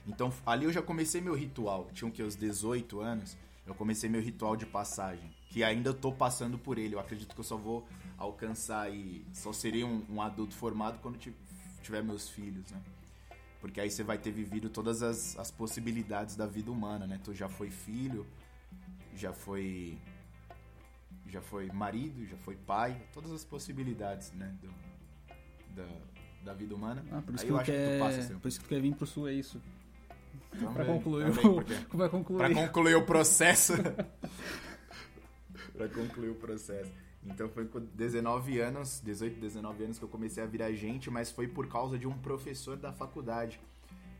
Então ali eu já comecei meu ritual. Tinha que os 18 anos. Eu comecei meu ritual de passagem, que ainda tô passando por ele. Eu acredito que eu só vou alcançar e só serei um, um adulto formado quando ti- tiver meus filhos, né? Porque aí você vai ter vivido todas as, as possibilidades da vida humana, né? Tu já foi filho, já foi já foi marido, já foi pai, todas as possibilidades, né? do- da, da vida humana. Ah, por isso aí que eu acho que quer... tu passa sempre. Por isso que tu quer vir pro sul, é isso. Também, Pra concluir também, o... porque- concluir. Pra concluir o processo. pra concluir o processo. Então foi com 19 anos, 18, 19 anos que eu comecei a virar gente, mas foi por causa de um professor da faculdade.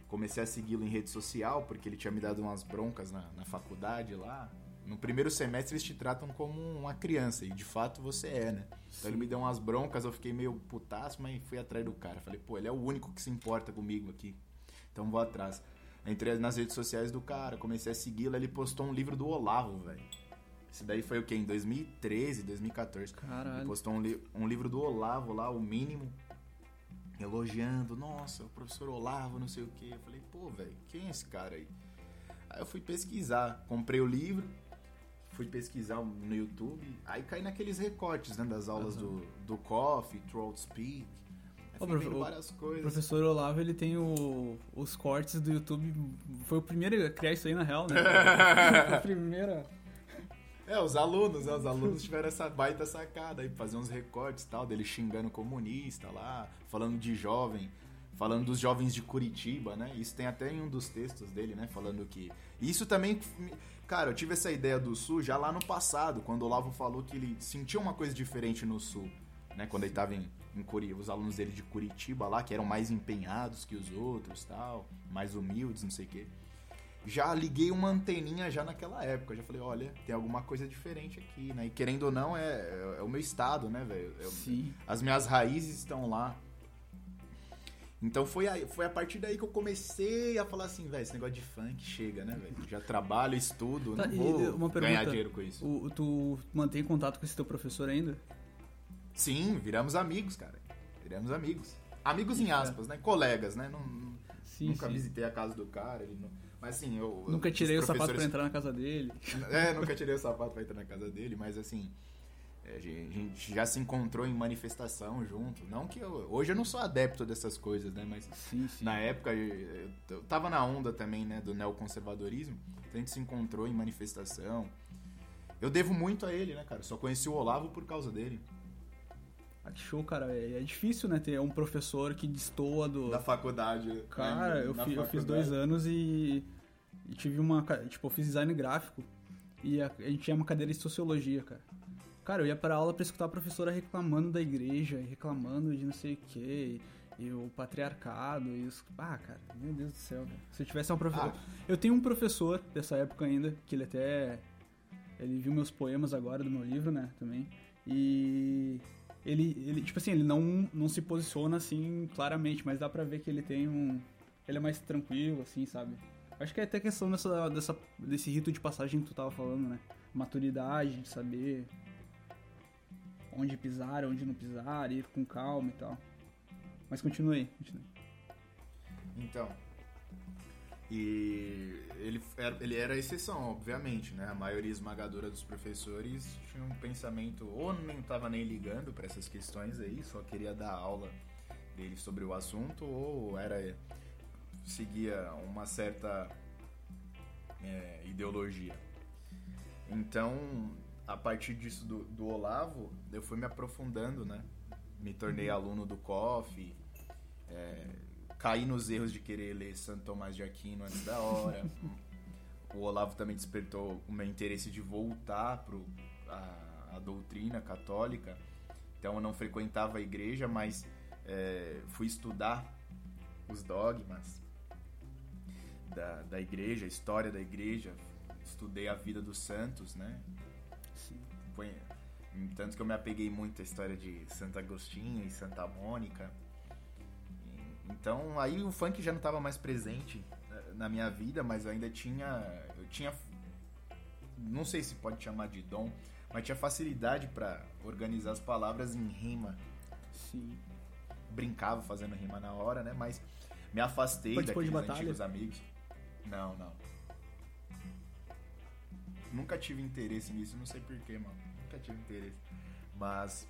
Comecei a segui-lo em rede social, porque ele tinha me dado umas broncas na, na faculdade lá. No primeiro semestre eles te tratam como uma criança, e de fato você é, né? Então ele me deu umas broncas, eu fiquei meio putaço, mas fui atrás do cara. Falei, pô, ele é o único que se importa comigo aqui. Então vou atrás. Entrei nas redes sociais do cara, comecei a segui-lo, ele postou um livro do Olavo, velho. Esse daí foi o quê? Em 2013, 2014. Ele Caralho. postou um, li- um livro do Olavo lá, o mínimo, elogiando, nossa, o professor Olavo, não sei o quê. Eu falei, pô, velho, quem é esse cara aí? Aí eu fui pesquisar, comprei o livro, fui pesquisar no YouTube, aí caí naqueles recortes, né, das aulas do, do Coffee, Throat Speak. Aí defendendo várias coisas. O professor Olavo, ele tem o, os cortes do YouTube. Foi o primeiro a criar isso aí, na real, né? Foi a primeira... É, os alunos, né? Os alunos tiveram essa baita sacada aí, fazer uns recortes e tal, dele xingando comunista lá, falando de jovem, falando dos jovens de Curitiba, né? Isso tem até em um dos textos dele, né? Falando que. Isso também. Cara, eu tive essa ideia do Sul já lá no passado, quando o Olavo falou que ele sentia uma coisa diferente no Sul, né? Quando ele tava em, em Curitiba, os alunos dele de Curitiba lá, que eram mais empenhados que os outros tal, mais humildes, não sei o quê já liguei uma anteninha já naquela época. Já falei, olha, tem alguma coisa diferente aqui, né? E querendo ou não, é, é, é o meu estado, né, velho? É Sim. As minhas raízes estão lá. Então foi a, foi a partir daí que eu comecei a falar assim, velho, esse negócio de funk chega, né, velho? Já trabalho, estudo, tá, não vou pergunta, ganhar dinheiro com isso. O, tu mantém contato com esse teu professor ainda? Sim, viramos amigos, cara. Viramos amigos. Amigos em aspas, né? Colegas, né? Não, sim, nunca sim. visitei a casa do cara, ele não mas assim, eu. Nunca tirei o sapato pra entrar na casa dele. É, nunca tirei o sapato pra entrar na casa dele, mas assim. É, a gente já se encontrou em manifestação junto. Não que eu. Hoje eu não sou adepto dessas coisas, né? Mas sim, sim. na época eu, eu tava na onda também, né? Do neoconservadorismo. Então a gente se encontrou em manifestação. Eu devo muito a ele, né, cara? Só conheci o Olavo por causa dele. Ah, que show, cara. É, é, difícil, né? Ter um professor que destoa do. Da faculdade. Né? Cara, eu, fi, eu, fiz dois anos e, e, tive uma. Tipo, eu fiz design gráfico e a, a, gente tinha uma cadeira de sociologia, cara. Cara, eu ia pra aula pra escutar a professora reclamando da igreja, reclamando de não sei o quê. E, o patriarcado e os. Ah, cara, meu Deus do céu, velho. Se eu tivesse um professor. Ah. Eu tenho um professor dessa época ainda, que ele até. Ele viu meus poemas agora do meu livro, né? Também. E ele, ele tipo assim, ele não, não se posiciona assim claramente, mas dá pra ver que ele tem um. Ele é mais tranquilo, assim, sabe? Acho que é até questão dessa, dessa, desse rito de passagem que tu tava falando, né? Maturidade, de saber onde pisar, onde não pisar, ir com calma e tal. Mas continue aí, continue. Então, e ele era, ele era a exceção, obviamente, né? A maioria esmagadora dos professores tinha um pensamento ou nem estava nem ligando para essas questões aí, só queria dar aula dele sobre o assunto, ou era seguia uma certa é, ideologia. Então, a partir disso do, do, Olavo, eu fui me aprofundando, né? Me tornei aluno do COF, é, caí nos erros de querer ler Santo Tomás de Aquino antes da hora. o Olavo também despertou o meu interesse de voltar para a, a, doutrina católica. Então eu não frequentava a igreja, mas é, fui estudar os dogmas da, da igreja, a história da igreja. Estudei a vida dos santos, né? Sim. Foi, tanto que eu me apeguei muito à história de Santo Agostinho e Santa Mônica. Então aí o funk já não estava mais presente né, na minha vida, mas eu ainda tinha. Eu tinha. Não sei se pode chamar de dom, mas tinha facilidade para organizar as palavras em rima. Sim. Brincava fazendo rima na hora, né? Mas me afastei Participou daqueles de antigos amigos. Não, não. Nunca tive interesse nisso, não sei porquê, mano. Nunca tive interesse. Mas.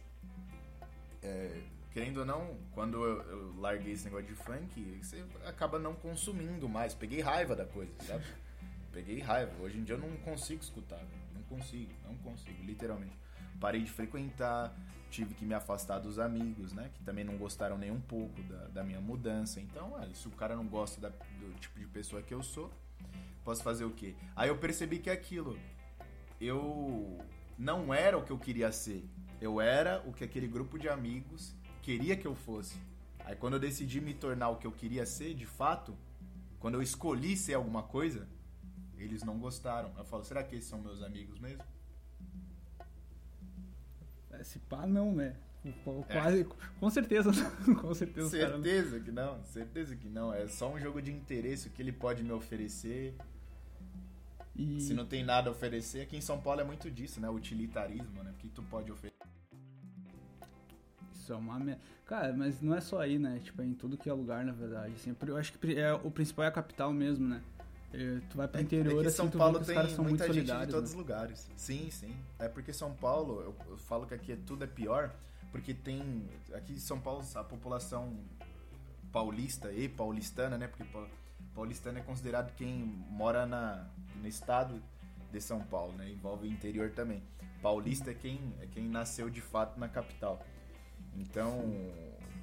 É, querendo ou não, quando eu, eu, larguei esse negócio de funk, você acaba não consumindo mais. Peguei raiva da coisa, sabe? Peguei raiva. Hoje em dia eu não consigo escutar, não consigo, não consigo, literalmente. Parei de frequentar, tive que me afastar dos amigos, né? Que também não gostaram nem um pouco da, da minha mudança. Então, se o cara não gosta da, do tipo de pessoa que eu sou, posso fazer o quê? Aí eu percebi que é aquilo. Eu não era o que eu queria ser. Eu era o que aquele grupo de amigos queria que eu fosse. Aí quando eu decidi me tornar o que eu queria ser, de fato, quando eu escolhi ser alguma coisa, eles não gostaram. Eu falo, será que esses são meus amigos mesmo? Esse pá não, né? Quase, é. com certeza, com certeza. Certeza cara... que não, certeza que não. É só um jogo de interesse o que ele pode me oferecer. E... Se não tem nada a oferecer, aqui em São Paulo é muito disso, né? Utilitarismo, né? O que tu pode oferecer isso é uma. Cara, mas não é só aí, né? Tipo, é em tudo que é lugar, na verdade. Assim, eu acho que é, o principal é a capital mesmo, né? É, tu vai pro é, interior, é assim, São Paulo os tem caras são muita muito gente solidários. de todos né? os lugares. Sim, sim. É porque São Paulo, eu, eu falo que aqui tudo é pior, porque tem aqui em São Paulo a população paulista e paulistana, né? Porque paulistano é considerado quem mora na, no estado de São Paulo, né? Envolve o interior também. Paulista é quem, é quem nasceu de fato na capital. Então,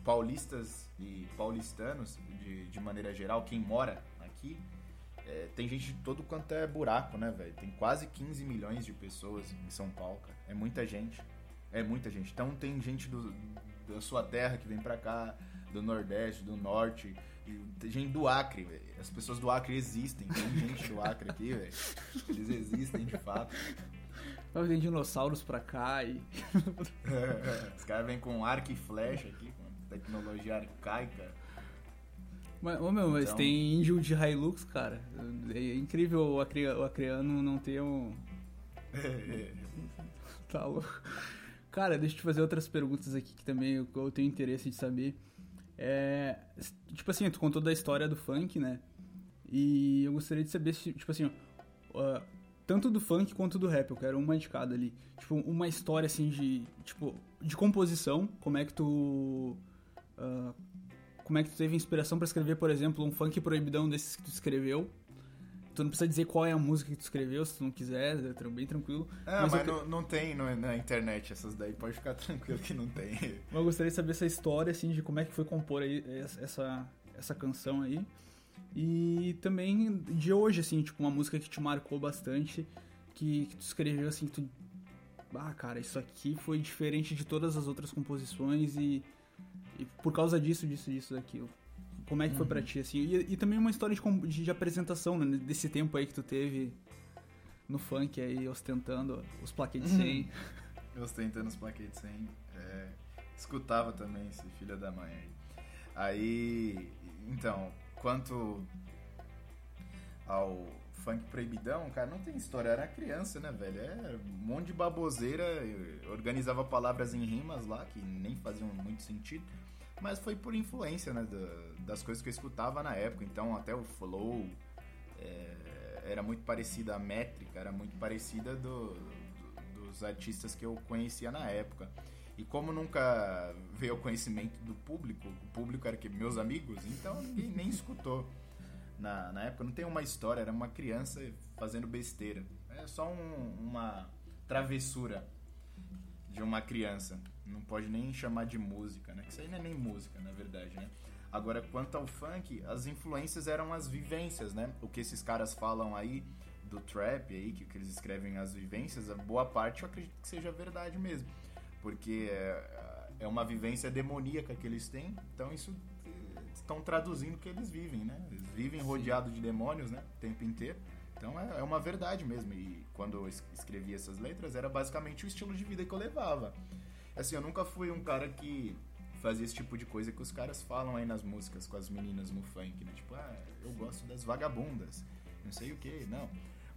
paulistas e paulistanos, de, de maneira geral, quem mora aqui, é, tem gente de todo quanto é buraco, né, velho? Tem quase 15 milhões de pessoas em São Paulo, cara. É muita gente. É muita gente. Então tem gente do, da sua terra que vem pra cá, do Nordeste, do Norte, tem gente do Acre, velho. As pessoas do Acre existem. Tem gente do Acre aqui, velho. Eles existem de fato. Tem dinossauros pra cá e. Os caras vêm com arco e flecha aqui, com tecnologia arcaica. Mas, ô meu, mas então... tem índio de Hilux, cara. É incrível o, acre... o acreano não ter um. tá louco. Cara, deixa eu te fazer outras perguntas aqui que também eu tenho interesse de saber. É, tipo assim, tu contou da história do funk, né? E eu gostaria de saber, tipo assim, uh, tanto do funk quanto do rap, eu quero uma de cada ali. Tipo, uma história assim de, tipo, de composição, como é que tu uh, como é que tu teve inspiração para escrever, por exemplo, um funk proibidão desses que tu escreveu? Tu não precisa dizer qual é a música que tu escreveu, se tu não quiser, é bem tranquilo. É, mas, mas não, não, tem no, na internet essas daí, pode ficar tranquilo que não tem. Mas eu gostaria de saber essa história, assim, de como é que foi compor aí essa, essa canção aí. E também de hoje, assim, tipo, uma música que te marcou bastante, que, que tu escreveu, assim, que tu... Ah, cara, isso aqui foi diferente de todas as outras composições e, e por causa disso, disso, disso, daquilo. Como é que uhum. foi pra uhum. ti, assim? E, e também uma história de, de, de, apresentação, né? Desse tempo aí que tu teve no funk aí, ostentando os plaquetes de 100. Uhum. ostentando os plaquetes de 100. É, escutava também esse filho da mãe aí. Aí, então, quanto ao funk proibidão, cara, não tem história. Era criança, né, velho? Era um monte de baboseira. Organizava palavras em rimas lá que nem faziam muito sentido. Mas foi por influência, né, das coisas que eu escutava na época. Então, até o flow é, era muito parecida, a métrica era muito parecida do, do, dos artistas que eu conhecia na época. E como nunca veio o conhecimento do público, o público era que meus amigos, então ninguém nem escutou. Na, na época não tem uma história, era uma criança fazendo besteira. É só um, uma travessura de uma criança. Não pode nem chamar de música, né? Que isso aí não é nem música, na verdade, né? Agora, quanto ao funk, as influências eram as vivências, né? O que esses caras falam aí do trap aí, que, que eles escrevem as vivências, a boa parte eu acredito que seja verdade mesmo. Porque é, é uma vivência demoníaca que eles têm, então isso estão traduzindo o que eles vivem, né? Eles vivem rodeados de demônios, né? O tempo inteiro. Então é, é uma verdade mesmo. E quando eu escrevi essas letras, era basicamente o estilo de vida que eu levava. Assim, eu nunca fui um cara que fazia esse tipo de coisa que os caras falam aí nas músicas com as meninas no funk, né? Tipo, ah, eu gosto das vagabundas, não sei o que, não.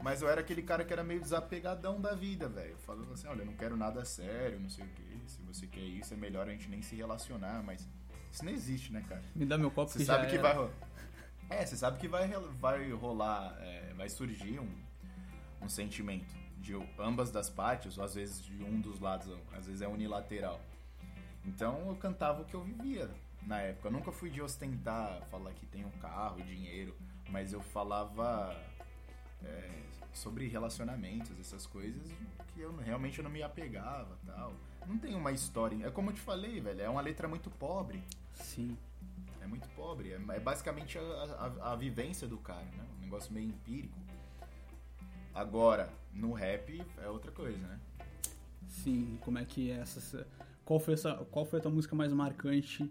Mas eu era aquele cara que era meio desapegadão da vida, velho. Falando assim, olha, eu não quero nada sério, não sei o que. Se você quer isso, é melhor a gente nem se relacionar, mas isso não existe, né, cara? Me dá meu copo você que sabe que vai rolar. É, você sabe que vai, vai rolar, é, vai surgir um, um sentimento de ambas das partes, ou às vezes de um dos lados, às vezes é unilateral. Então eu cantava o que eu vivia na época. Eu nunca fui de ostentar, falar que tenho carro, dinheiro, mas eu falava é, sobre relacionamentos, essas coisas que eu realmente eu não me apegava tal. Não tem uma história. É como eu te falei, velho, é uma letra muito pobre. Sim. É muito pobre. É, é basicamente a, a, a, vivência do cara, né? Um negócio meio empírico. Agora, no rap é outra coisa, né? Sim, como é que é essa. Qual foi, essa, qual foi a tua música mais marcante?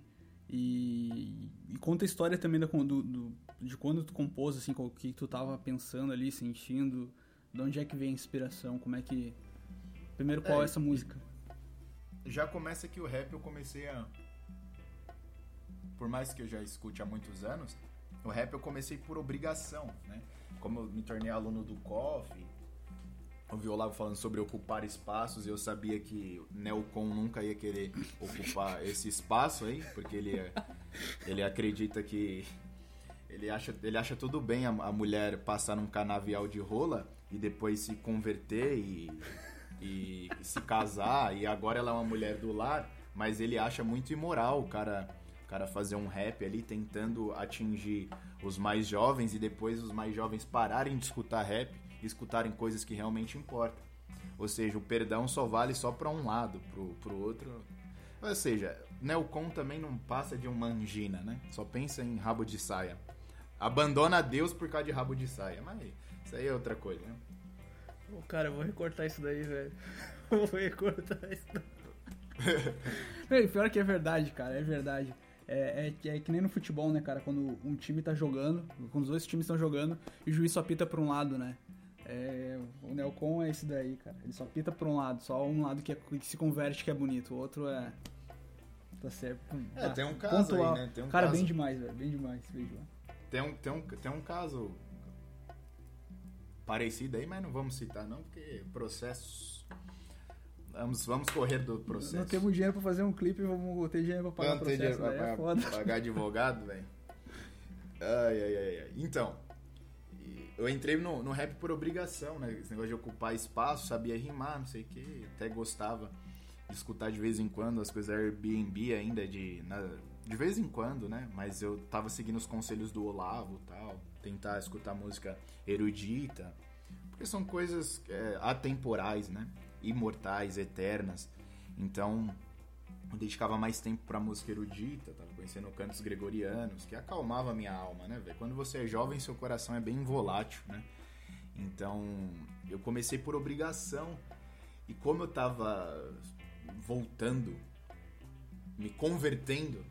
E, e conta a história também da, do, do, de quando tu compôs, assim, o que tu tava pensando ali, sentindo, de onde é que vem a inspiração, como é que. Primeiro, qual é, é essa música? Já começa que o rap eu comecei a. Por mais que eu já escute há muitos anos, o rap eu comecei por obrigação, né? Como eu me tornei aluno do COF, ouvi o Olavo falando sobre ocupar espaços e eu sabia que Neocon nunca ia querer ocupar esse espaço aí, porque ele, ele acredita que ele acha, ele acha tudo bem a, a mulher passar num canavial de rola e depois se converter e, e, e se casar e agora ela é uma mulher do lar mas ele acha muito imoral o cara, o cara fazer um rap ali tentando atingir os mais jovens e depois os mais jovens pararem de escutar rap e escutarem coisas que realmente importam. Ou seja, o perdão só vale só para um lado, pro, pro outro. Ou seja, Nelcon também não passa de uma angina, né? Só pensa em rabo de saia. Abandona Deus por causa de rabo de saia. Mas isso aí é outra coisa, né? Pô, cara, eu vou recortar isso daí, velho. Eu vou recortar isso daí. Pior que é verdade, cara, é verdade. É, é, é, que nem no futebol, né, cara? Quando um time tá jogando, quando os dois times estão jogando, e o juiz só pita pra um lado, né? É, o Nelcon é esse daí, cara. Ele só pita pra um lado, só um lado que, é, que se converte que é bonito, o outro é. Tá certo. É, ah, tem um caso aí, né? Tem um cara, caso. bem demais, velho. Bem demais, bem demais. Tem um, tem, um, tem um caso parecido aí, mas não vamos citar não, porque processos. Vamos, vamos correr do processo. Não temos dinheiro pra fazer um clipe, vamos ter dinheiro pra pagar não processo. Não ter dinheiro pra pagar, é pagar advogado, velho. Ai, ai, ai, ai. Então, eu entrei no, no rap por obrigação, né? Esse negócio de ocupar espaço, sabia rimar, não sei o que, até gostava de escutar de vez em quando as coisas Airbnb ainda, de, na, de vez em quando, né? Mas eu tava seguindo os conselhos do Olavo tal, tentar escutar música erudita, porque são coisas é, atemporais, né? Imortais, eternas. Então, eu dedicava mais tempo pra música erudita, tava conhecendo cantos gregorianos, que acalmava minha alma, né? Quando você é jovem, seu coração é bem volátil, né? Então, eu comecei por obrigação. E como eu tava voltando, me convertendo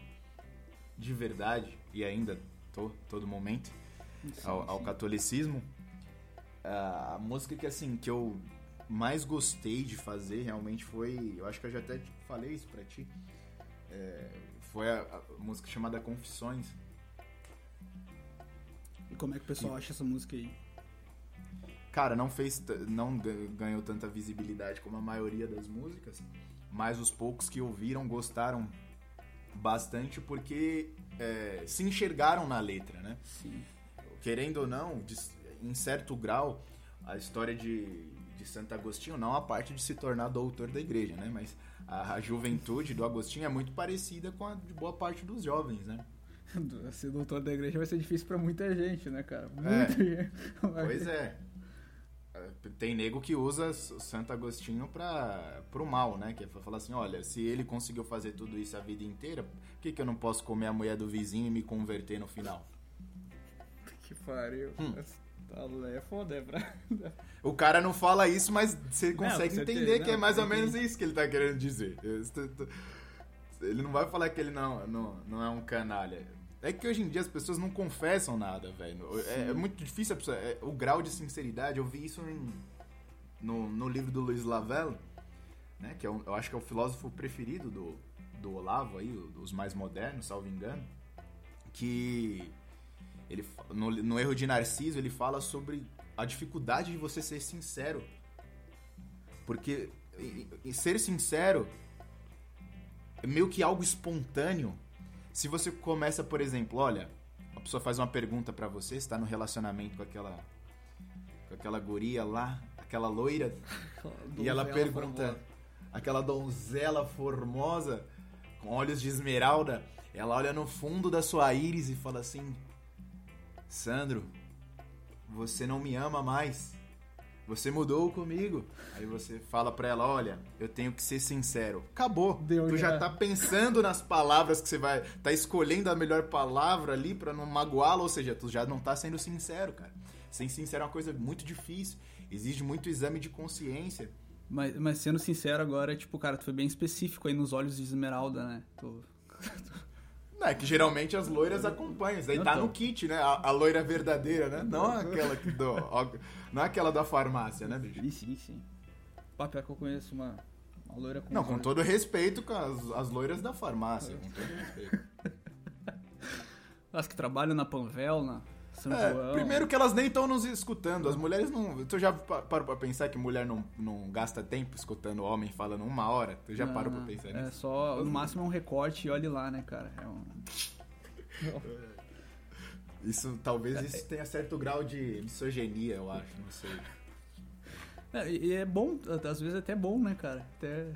de verdade, e ainda tô todo momento, ao, ao catolicismo, a música que, assim, que eu mais gostei de fazer realmente foi. Eu acho que eu já até falei isso pra ti. É, foi a, a, música chamada Confissões. E como é que o pessoal e, acha essa música aí? Cara, não fez. não ganhou tanta visibilidade como a maioria das músicas, mas os poucos que ouviram gostaram bastante porque é, se enxergaram na letra, né? Sim. Querendo ou não, de, em certo grau, a história de de Santo Agostinho, não a parte de se tornar doutor da igreja, né? Mas a, a juventude do Agostinho é muito parecida com a de boa parte dos jovens, né? Ser doutor da igreja vai ser difícil para muita gente, né, cara? Muita é. gente. Pois é. Tem nego que usa Santo Agostinho para pro mal, né? Que é falar assim, olha, se ele conseguiu fazer tudo isso a vida inteira, por que, que eu não posso comer a mulher do vizinho e me converter no final? Que pariu. Hum. Tá, é foda, é pra... O cara não fala isso, mas você consegue não, entender que é mais ou menos isso que ele tá querendo dizer. Ele não vai falar que ele não, não, não é um canalha. É que hoje em dia as pessoas não confessam nada, velho. É, é, muito difícil pessoa, é, o grau de sinceridade. Eu vi isso em, no, no livro do Luiz Lavelle, né? Que é um, eu acho que é o filósofo preferido do, do Olavo aí, os mais modernos, salvo engano. Que ele, no, no Erro de Narciso, ele fala sobre a dificuldade de você ser sincero. Porque e, e ser sincero é meio que algo espontâneo. Se você começa, por exemplo, olha, a pessoa faz uma pergunta para você, está no relacionamento com aquela com aquela guria lá, aquela loira, e ela pergunta, formosa. aquela donzela formosa com olhos de esmeralda, ela olha no fundo da sua íris e fala assim: Sandro, você não me ama mais. Você mudou comigo. Aí você fala pra ela, olha, eu tenho que ser sincero. Acabou. Deu, tu já é. tá pensando nas palavras que você vai. Tá escolhendo a melhor palavra ali pra não magoá-la, ou seja, tu já não tá sendo sincero, cara. Ser sincero é uma coisa muito difícil. Exige muito exame de consciência. Mas, mas sendo sincero agora, tipo, cara, tu foi bem específico aí nos olhos de esmeralda, né? Tu... Não, é que geralmente as loiras acompanham. Isso daí tá no kit, né? A, a, loira verdadeira, né? Não aquela que do, não aquela da farmácia, né, bicho? Sim, sim, sim. Pá, pior que eu conheço uma, uma loira com. Não, com todo respeito com as, as loiras da farmácia. Com todo respeito. As que trabalham na Panvel, na. São é, João. Primeiro que elas nem estão nos escutando. As mulheres não. Tu já parou pra pensar que mulher não, não gasta tempo escutando homem falando uma hora? Tu já não, parou pra pensar nisso? É só. No máximo é um recorte e olhe lá, né, cara? É um. Isso talvez é, isso tenha certo grau de misoginia, eu acho, não sei. É, e é bom, às vezes é até bom, né, cara? Até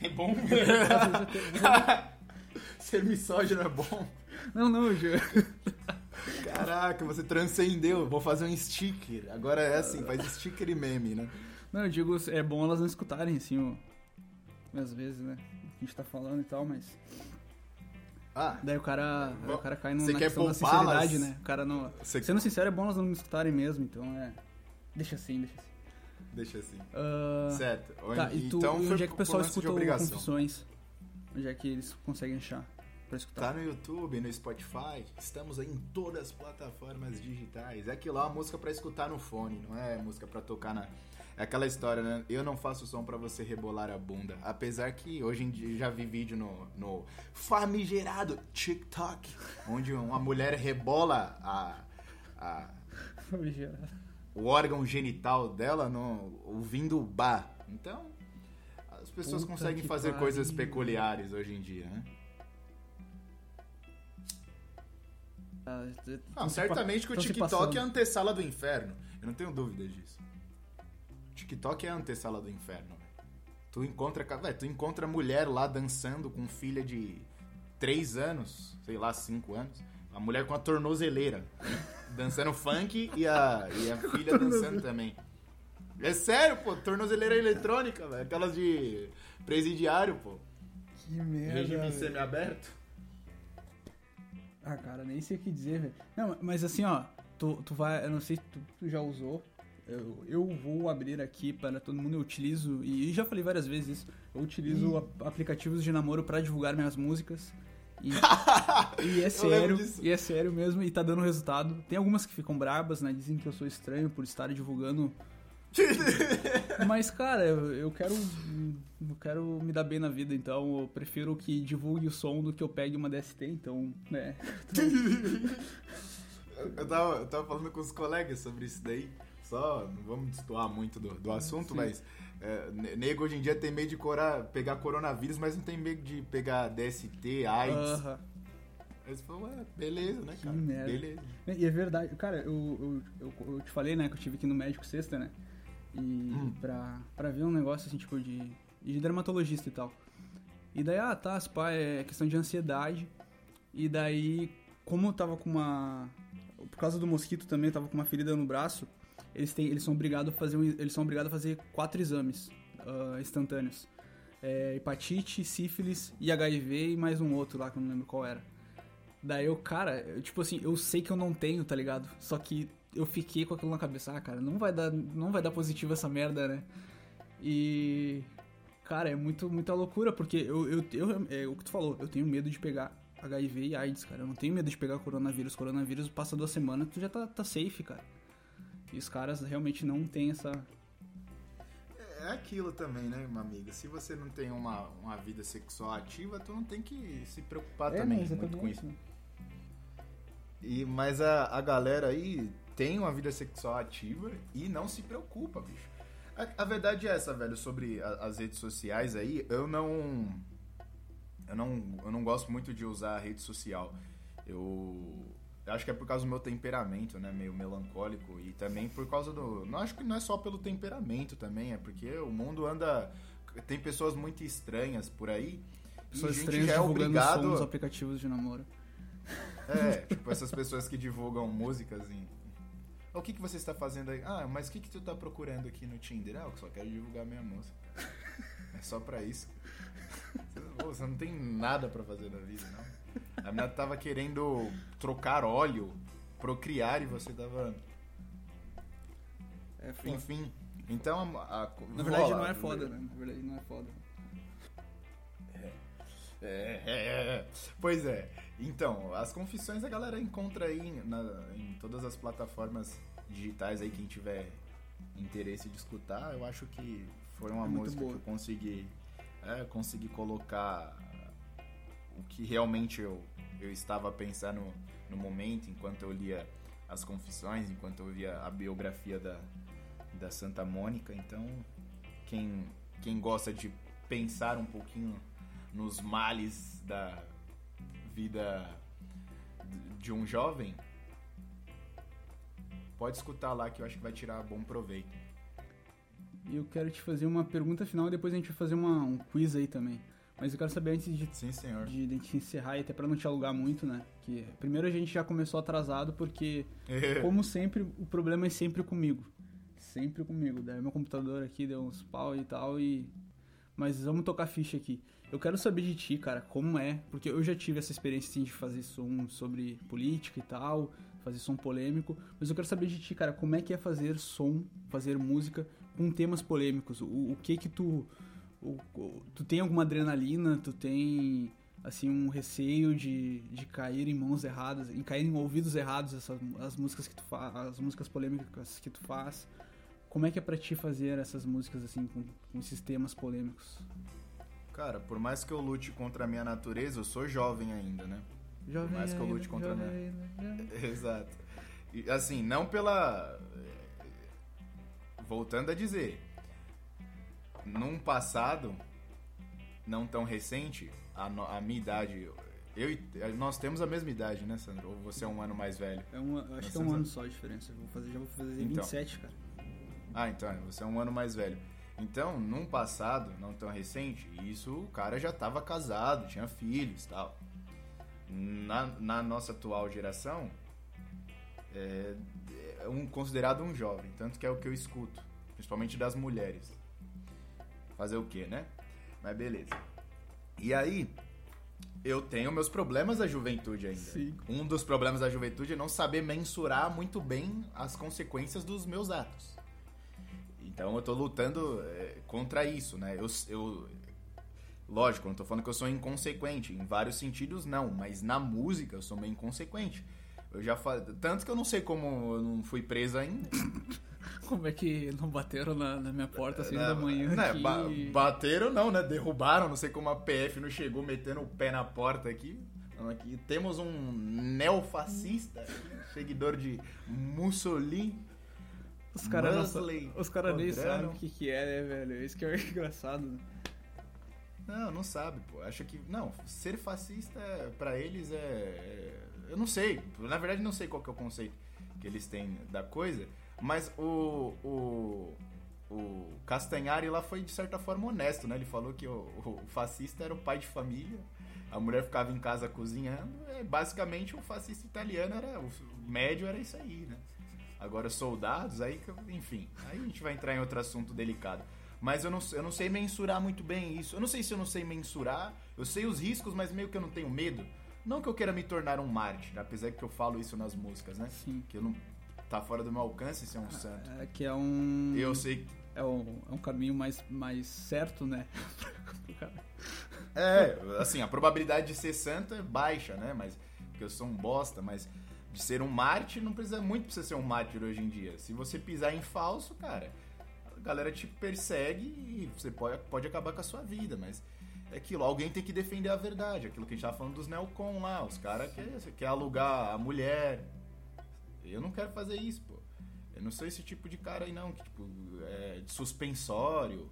É bom? Ser misógino é bom. Não, não, eu... Caraca, você transcendeu. Vou fazer um sticker. Agora é assim, faz sticker e meme, né? Não, eu digo, é bom elas não escutarem, assim, o... às vezes, né? O que a gente tá falando e tal, mas... Ah, Daí o cara, aí o cara cai no, na quer questão da sinceridade, né? O cara não... Você- Sendo sincero, é bom elas não me escutarem mesmo, então é... Deixa assim, deixa assim. deixa assim. Ah, Certo. Tá, e, tu, então foi onde é que o pessoal escuta. Confissões? Onde é que eles conseguem achar pra escutar? Tá no YouTube, no Spotify, estamos em todas as plataformas digitais. É que lá é música pra escutar no fone, não é música pra tocar na. É aquela história, né? Eu não faço som pra você rebolar a bunda. Apesar que hoje em dia já vi vídeo no, no famigerado TikTok, onde uma mulher rebola a, a, o órgão genital dela no, ouvindo o bar. Então, as pessoas Puta conseguem fazer pariu. coisas peculiares hoje em dia, né? Ah, Não, certamente que o TikTok é a antessala do inferno. Eu não tenho dúvidas disso. TikTok é a antessala do inferno, velho. Tu encontra, ca- véi, tu encontra mulher lá dançando com filha de 3 anos, sei lá, 5 anos. A mulher com a tornozeleira, dançando funk e a, e a filha dançando também. É sério, pô, tornozeleira eletrônica, velho. Aquelas de presidiário, pô. Que merda. Regime semi-aberto. Ah, cara, nem sei o que dizer, velho. Não, mas assim, ó, tu, tu vai, eu não sei se tu, tu já usou. Eu, eu vou abrir aqui para todo mundo, eu utilizo, e já falei várias vezes isso, eu utilizo ap- aplicativos de namoro pra divulgar minhas músicas. E, e é sério, e é sério mesmo, e tá dando resultado. Tem algumas que ficam brabas, né? Dizem que eu sou estranho por estar divulgando. Mas, cara, eu, eu quero. Eu quero me dar bem na vida, então eu prefiro que divulgue o som do que eu pegue uma DST, então, né? Eu tava, eu tava falando com os colegas sobre isso daí. Só, não vamos destoar muito do, do assunto, Sim. mas é, ne- nego hoje em dia tem medo de cora- pegar coronavírus, mas não tem medo de pegar DST, AIDS. Aí você falou, ué, beleza, né, Que cara? merda. Beleza. E é verdade, cara, eu, eu, eu, eu te falei, né, que eu tive que ir no médico sexta, né? E Hum. pra, pra ver um negócio assim, tipo, de, de dermatologista e tal. E daí, ah, tá, pá, é questão de ansiedade. E daí, como eu tava com uma. Por causa do mosquito também, eu tava com uma ferida no braço. Eles, têm, eles são obrigados a fazer um- eles são obrigados a fazer quatro exames ah, instantâneos. É, hepatite, sífilis e HIV e mais um outro lá que eu não lembro qual era. Daí eu, cara, eu, tipo assim, eu sei que eu não tenho, tá ligado? Só que eu fiquei com aquilo na cabeça, ah, cara, não vai dar, não vai dar positivo essa merda, né? E cara, é muito muita loucura, porque eu, eu, eu é o que tu falou, eu tenho medo de pegar HIV e AIDS, cara. Eu não tenho medo de pegar coronavírus. Coronavírus passa duas semanas, tu já tá, tá safe, cara. E os caras realmente não têm essa. É aquilo também, né, uma amiga? Se você não tem uma, uma vida sexual ativa, tu não tem que se preocupar É, também não, muito com isso. né? E, mas a, a galera aí tem uma vida sexual ativa e não se preocupa, bicho. A, a verdade é essa, velho, sobre a- as redes sociais aí, eu não, eu não. Eu não gosto muito de usar a rede social. Eu. Eu acho que é por causa do meu temperamento, né? Meio melancólico. E também por causa do. Não acho que não é só pelo temperamento também, é porque o mundo anda. Tem pessoas muito estranhas por aí. Pessoas e estranhas é obrigado. som nos aplicativos de namoro. É, tipo essas pessoas que divulgam músicas em. O que, que você está fazendo aí? Ah, mas o que, que tu tá procurando aqui no Tinder? Ah, eu só quero divulgar minha música. É só pra isso. Você não tem nada pra fazer na vida, não. A minha tava querendo trocar óleo, procriar e você tava. É foda. Enfim. Então a. a- Na verdade rola. não é foda, né? Na verdade não é foda. É, é, é. Pois é. Então, as confissões a galera encontra aí na- em todas as plataformas digitais aí, quem tiver interesse de escutar, eu acho que foi uma É música boa. que eu consegui, é, consegui colocar o que realmente eu, eu estava pensando no, momento, enquanto eu lia as confissões, enquanto eu via a biografia da, da Santa Mônica. Então, quem, quem gosta de pensar um pouquinho nos males da vida de um jovem, pode escutar lá que eu acho que vai tirar bom proveito. E eu quero te fazer uma pergunta final depois a gente vai fazer uma, um quiz aí também. Mas eu quero saber antes de, Sim, senhor. de, de encerrar, e até pra não te alugar muito, né? Que primeiro a gente já começou atrasado porque, como sempre, o problema é sempre comigo. Sempre comigo. Daí meu computador aqui deu uns pau e tal e. Mas vamos tocar ficha aqui. Eu quero saber de ti, cara, como é, porque eu já tive essa experiência assim, de fazer som sobre política e tal, fazer som polêmico, mas eu quero saber de ti, cara, como é que é fazer som, fazer música com temas polêmicos? O, o que que tu o- o- tu tem alguma adrenalina, tu tem assim um receio de, de cair em mãos erradas, em cair em ouvidos errados essas as músicas que tu faz, as músicas polêmicas que tu faz. Como é que é pra ti fazer essas músicas assim com, com esses temas polêmicos? Cara, por mais que eu lute contra a minha natureza, eu sou jovem ainda, né? Jovem mais que eu lute contra jovem a minha- Exato. E, assim, não pela. Voltando a dizer, num passado não tão recente, a, no- a minha idade. Eu, nós temos a mesma idade, né, Sandro? Ou você é um ano mais velho? É um, eu acho que é um ano só a diferença. Eu vou fazer, já vou fazer Então. 27, cara. Ah, então, você é um ano mais velho. Então, num passado não tão recente, isso o cara já estava casado, tinha filhos e tal. Na, na nossa atual geração, é, é um, considerado um jovem, tanto que é o que eu escuto, principalmente das mulheres. Fazer o quê, né? Mas beleza. E aí, eu tenho meus problemas da juventude ainda. Sim. Um dos problemas da juventude é não saber mensurar muito bem as consequências dos meus atos. Então eu tô lutando é, contra isso, né? Eu, eu, lógico, eu não tô falando que eu sou inconsequente. Em vários sentidos, não. Mas na música eu sou meio inconsequente. Eu já fa... Tanto que eu não sei como eu não fui preso ainda. Como é que não bateram na, na minha porta às 6 da manhã? né, aqui? ba- bateram não, né? Derrubaram. Não sei como a PF não chegou metendo o pé na porta aqui. Aqui temos um neofascista, seguidor de Mussolini. Os caras cara nem sabem o que, que é, né, velho? Isso que é engraçado. né? Não, não sabe, pô. Acha que. Não, ser fascista, é- pra eles é, é- Eu não sei. Na verdade, não sei qual que é o conceito que eles têm da coisa. Mas o. O, o Castanhari lá foi, de certa forma, honesto, né? Ele falou que o, o fascista era o pai de família. A mulher ficava em casa cozinhando. É, basicamente, o fascista italiano era. O médio era isso aí, né? Agora, soldados, aí, enfim. Aí a gente vai entrar em outro assunto delicado. Mas eu não, eu não sei mensurar muito bem isso. Eu não sei se eu não sei mensurar. Eu sei os riscos, mas meio que eu não tenho medo. Não que eu queira me tornar um mártir, apesar que eu falo isso nas músicas, né? Sim. Que eu não. Tá fora do meu alcance ser um santo. É, que é um. Eu sei. É um, é um caminho mais, mais certo, né? É, assim, a probabilidade de ser santo é baixa, né? Mas. Porque eu sou um bosta, mas. De ser um mártir, não precisa muito pra você ser um mártir hoje em dia. Se você pisar em falso, cara, a galera te persegue e você pode, pode acabar com a sua vida, mas é aquilo, alguém tem que defender a verdade, aquilo que a gente tava falando dos neocon lá, os caras querem quer alugar a mulher. Eu não quero fazer isso, pô. Eu não sou esse tipo de cara aí não, que tipo, é de suspensório.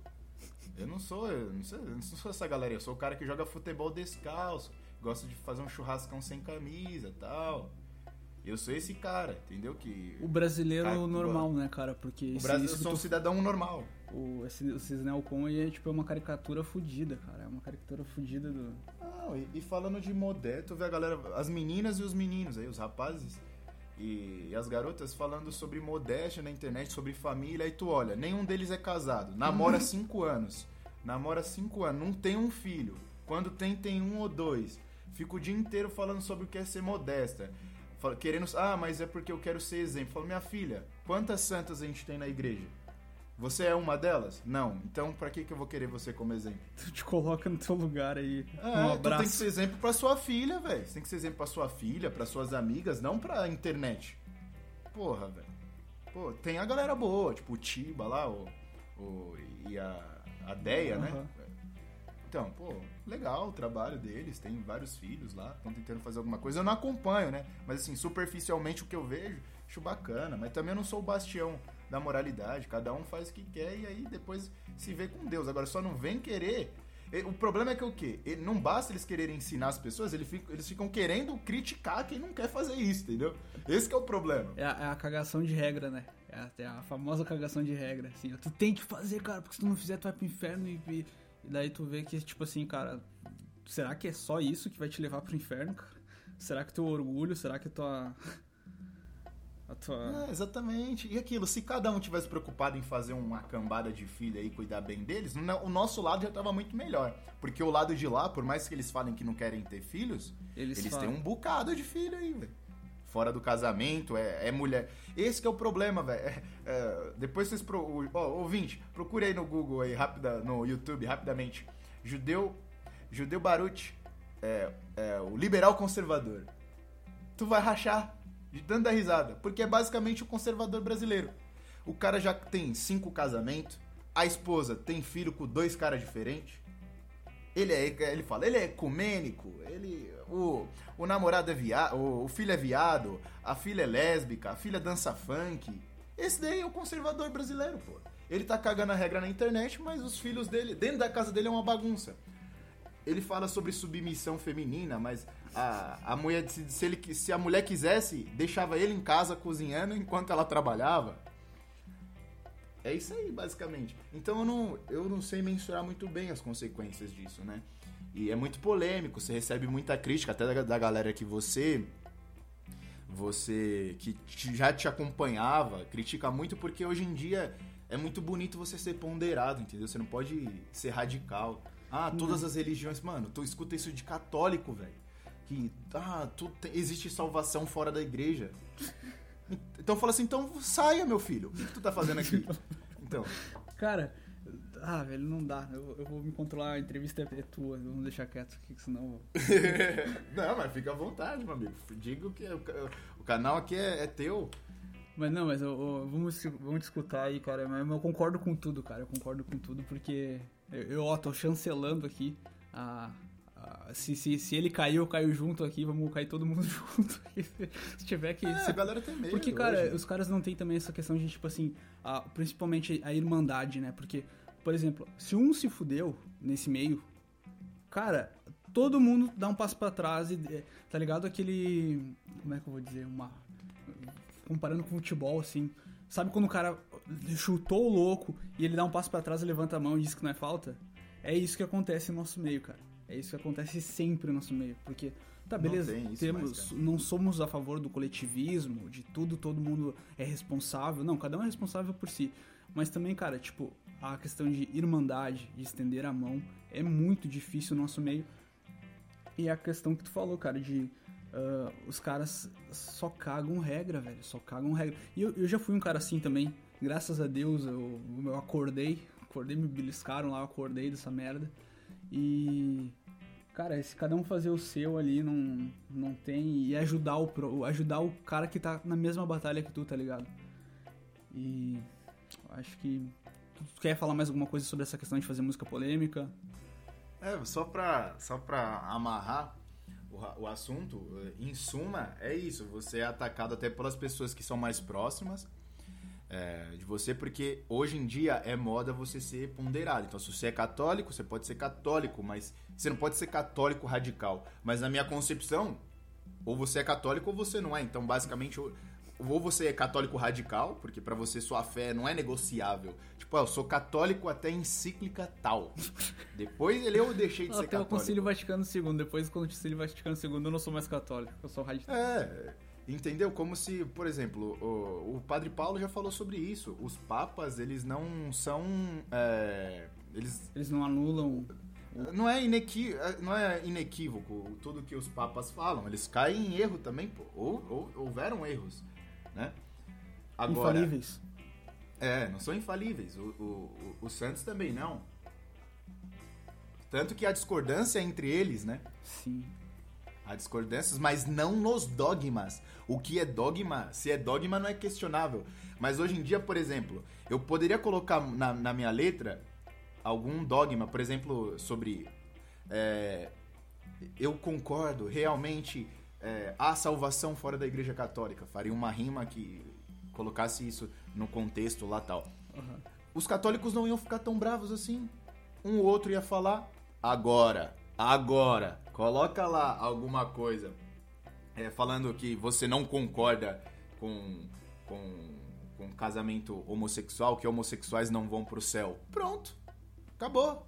Eu não sou, eu não sou, eu não sou essa galera, eu sou o cara que joga futebol descalço, gosta de fazer um churrascão sem camisa, tal. Eu sou esse cara, entendeu? Que O brasileiro Cara, normal, né, cara? Porque o esse, Brasil, isso eu que sou um tu- cidadão normal. o, esse, esses neocon aí é tipo é uma caricatura fodida, cara. É uma caricatura fodida do. Não, e, e falando de modé, tu vê a galera, as meninas e os meninos aí, os rapazes e, as garotas falando sobre modéstia na internet, sobre família, aí tu olha, nenhum deles é casado, namora cinco anos, namora cinco anos, não tem um filho, quando tem, tem um ou dois, fica o dia inteiro falando sobre o que é ser modesta, querendo, ah, mas é porque eu quero ser exemplo. Falo, minha filha, quantas santas a gente tem na igreja? Você é uma delas? Não. Então, pra que, que eu vou querer você como exemplo? Tu te coloca no teu lugar aí. É, um tu tem abraço. que ser exemplo pra sua filha, velho. Você tem que ser exemplo pra sua filha, pra suas amigas, não pra internet. Porra, velho. Pô, tem a galera boa, tipo o Tiba lá, o, o, e a, a Deia, né? Aham. Então, pô, legal o trabalho deles, tem vários filhos lá, estão tentando fazer alguma coisa. Eu não acompanho, né? Mas assim, superficialmente o que eu vejo, acho bacana. Mas também eu não sou o bastião da moralidade. Cada um faz o que quer e aí depois se vê com Deus. Agora só não vem querer O problema é que o quê? Não basta eles quererem ensinar as pessoas, eles ficam, querendo criticar quem não quer fazer isso, entendeu? Esse é o problema. É a, é a cagação de regra, né? É a, é a, famosa cagação de regra, assim. Tu tem que fazer, cara, porque se tu não fizer, tu vai pro inferno e, e, e daí tu vê que, tipo assim, cara, será que é só isso que vai te levar pro inferno? Será que teu orgulho, será que tua a tua... É, exatamente. E aquilo, se cada um tivesse preocupado em fazer uma cambada de filho aí e cuidar bem deles, o nosso lado já tava muito melhor. Porque o lado de lá, por mais que eles falem que não querem ter filhos, eles, eles têm um bocado de filho aí, velho. Fora do casamento, é, é, mulher. Esse que é o problema, velho. É, é, depois vocês. Pro, ó, ouvinte, procure aí no Google aí, rapida, no YouTube, rapidamente. Judeu. Judeu Baruch. É, é, o liberal conservador. Tu vai rachar de tanto dar risada, porque é basicamente o conservador brasileiro. O cara já tem cinco casamentos, a esposa tem filho com dois caras diferentes. Ele é, ele fala, ele é ecumênico, ele, o, o namorado é viado, o, o filho é viado, a filha é lésbica, a filha dança funk. Esse daí é o conservador brasileiro, pô. Ele tá cagando a regra na internet, mas os filhos dele, dentro da casa dele é uma bagunça. Ele fala sobre submissão feminina, mas a, a mulher, se, se, ele, se a mulher quisesse, deixava ele em casa cozinhando enquanto ela trabalhava. É isso aí, basicamente. Então eu não, eu não sei mensurar muito bem as consequências disso, né? E é muito polêmico, você recebe muita crítica, até da, da galera que você. Você que já te acompanhava, critica muito porque hoje em dia é muito bonito você ser ponderado, entendeu? Você não pode ser radical. Ah, todas as religiões. Mano, tu escuta isso de católico, velho que ah, tu existe salvação fora da igreja. Então fala assim, então saia, meu filho. O que, que tu tá fazendo aqui? Então. Cara, ah, velho, não dá. Eu, eu vou me controlar, a entrevista é, é tua, vamos deixar quieto aqui, senão. não, mas fica à vontade, meu amigo. Digo que o, o canal aqui é, é, teu. Mas não, mas eu, eu, vamos, vamos discutir aí, cara. Mas eu concordo com tudo, cara. Eu concordo com tudo, porque eu, ó, tô chancelando aqui se, se, se ele caiu, eu caio junto aqui, vamos cair todo mundo junto. se tiver que. É, se... a galera tem medo. Porque, cara, hoje. os caras não tem também essa questão de, tipo assim, a, principalmente a irmandade, né? Porque, por exemplo, se um se fudeu nesse meio, cara, todo mundo dá um passo para trás e. É, tá ligado? Aquele. Como é que eu vou dizer? Uma. Comparando com futebol, assim. Sabe quando o cara chutou o louco e ele dá um passo para trás levanta a mão e diz que não é falta? É isso que acontece no nosso meio, cara. É isso que acontece sempre no nosso meio. Porque, tá, beleza, não, temos, mais, não somos a favor do coletivismo, de tudo, todo mundo é responsável. Não, cada um é responsável por si. Mas também, cara, tipo, a questão de irmandade, de estender a mão, é muito difícil no nosso meio. E a questão que tu falou, cara, de uh, os caras só cagam regra, velho, só cagam regra. E eu, eu já fui um cara assim também, graças a Deus eu, eu acordei, acordei, me beliscaram lá, eu acordei dessa merda. E cara, se cada um fazer o seu ali, não, não tem. E ajudar o, pro, ajudar o cara que tá na mesma batalha que tu, tá ligado? E acho que. Tu quer falar mais alguma coisa sobre essa questão de fazer música polêmica? É, só pra, só pra amarrar o, o assunto, em suma, é isso. Você é atacado até pelas pessoas que são mais próximas é, de você, porque hoje em dia é moda você ser ponderado. Então, se você é católico, você pode ser católico, mas você não pode ser católico radical. Mas na minha concepção, ou você é católico ou você não é. Então, basicamente, ou você é católico radical, porque para você sua fé não é negociável. Tipo, eu sou católico até encíclica tal. Depois ele eu deixei de ser até católico. Até o Concílio Vaticano II. Depois do Concílio Vaticano II eu não sou mais católico, eu sou radical. É. Entendeu? Como se, por exemplo, o, o Padre Paulo já falou sobre isso. Os papas, eles não são. É, eles, eles não anulam. Não é, inequi, não é inequívoco tudo que os papas falam. Eles caem em erro também, pô. Ou, ou houveram erros, né? Agora, infalíveis. É, não são infalíveis. O, o, o, os santos também não. Tanto que a discordância entre eles, né? Sim. Há discordâncias, mas não nos dogmas. O que é dogma? Se é dogma, não é questionável. Mas hoje em dia, por exemplo, eu poderia colocar na, na minha letra algum dogma, por exemplo, sobre. É, eu concordo, realmente é, há salvação fora da Igreja Católica. Faria uma rima que colocasse isso no contexto lá tal. Uhum. Os católicos não iam ficar tão bravos assim. Um ou outro ia falar, Agora, agora, coloca lá alguma coisa é, falando que você não concorda com, com, com casamento homossexual, que homossexuais não vão pro céu. Pronto. Acabou.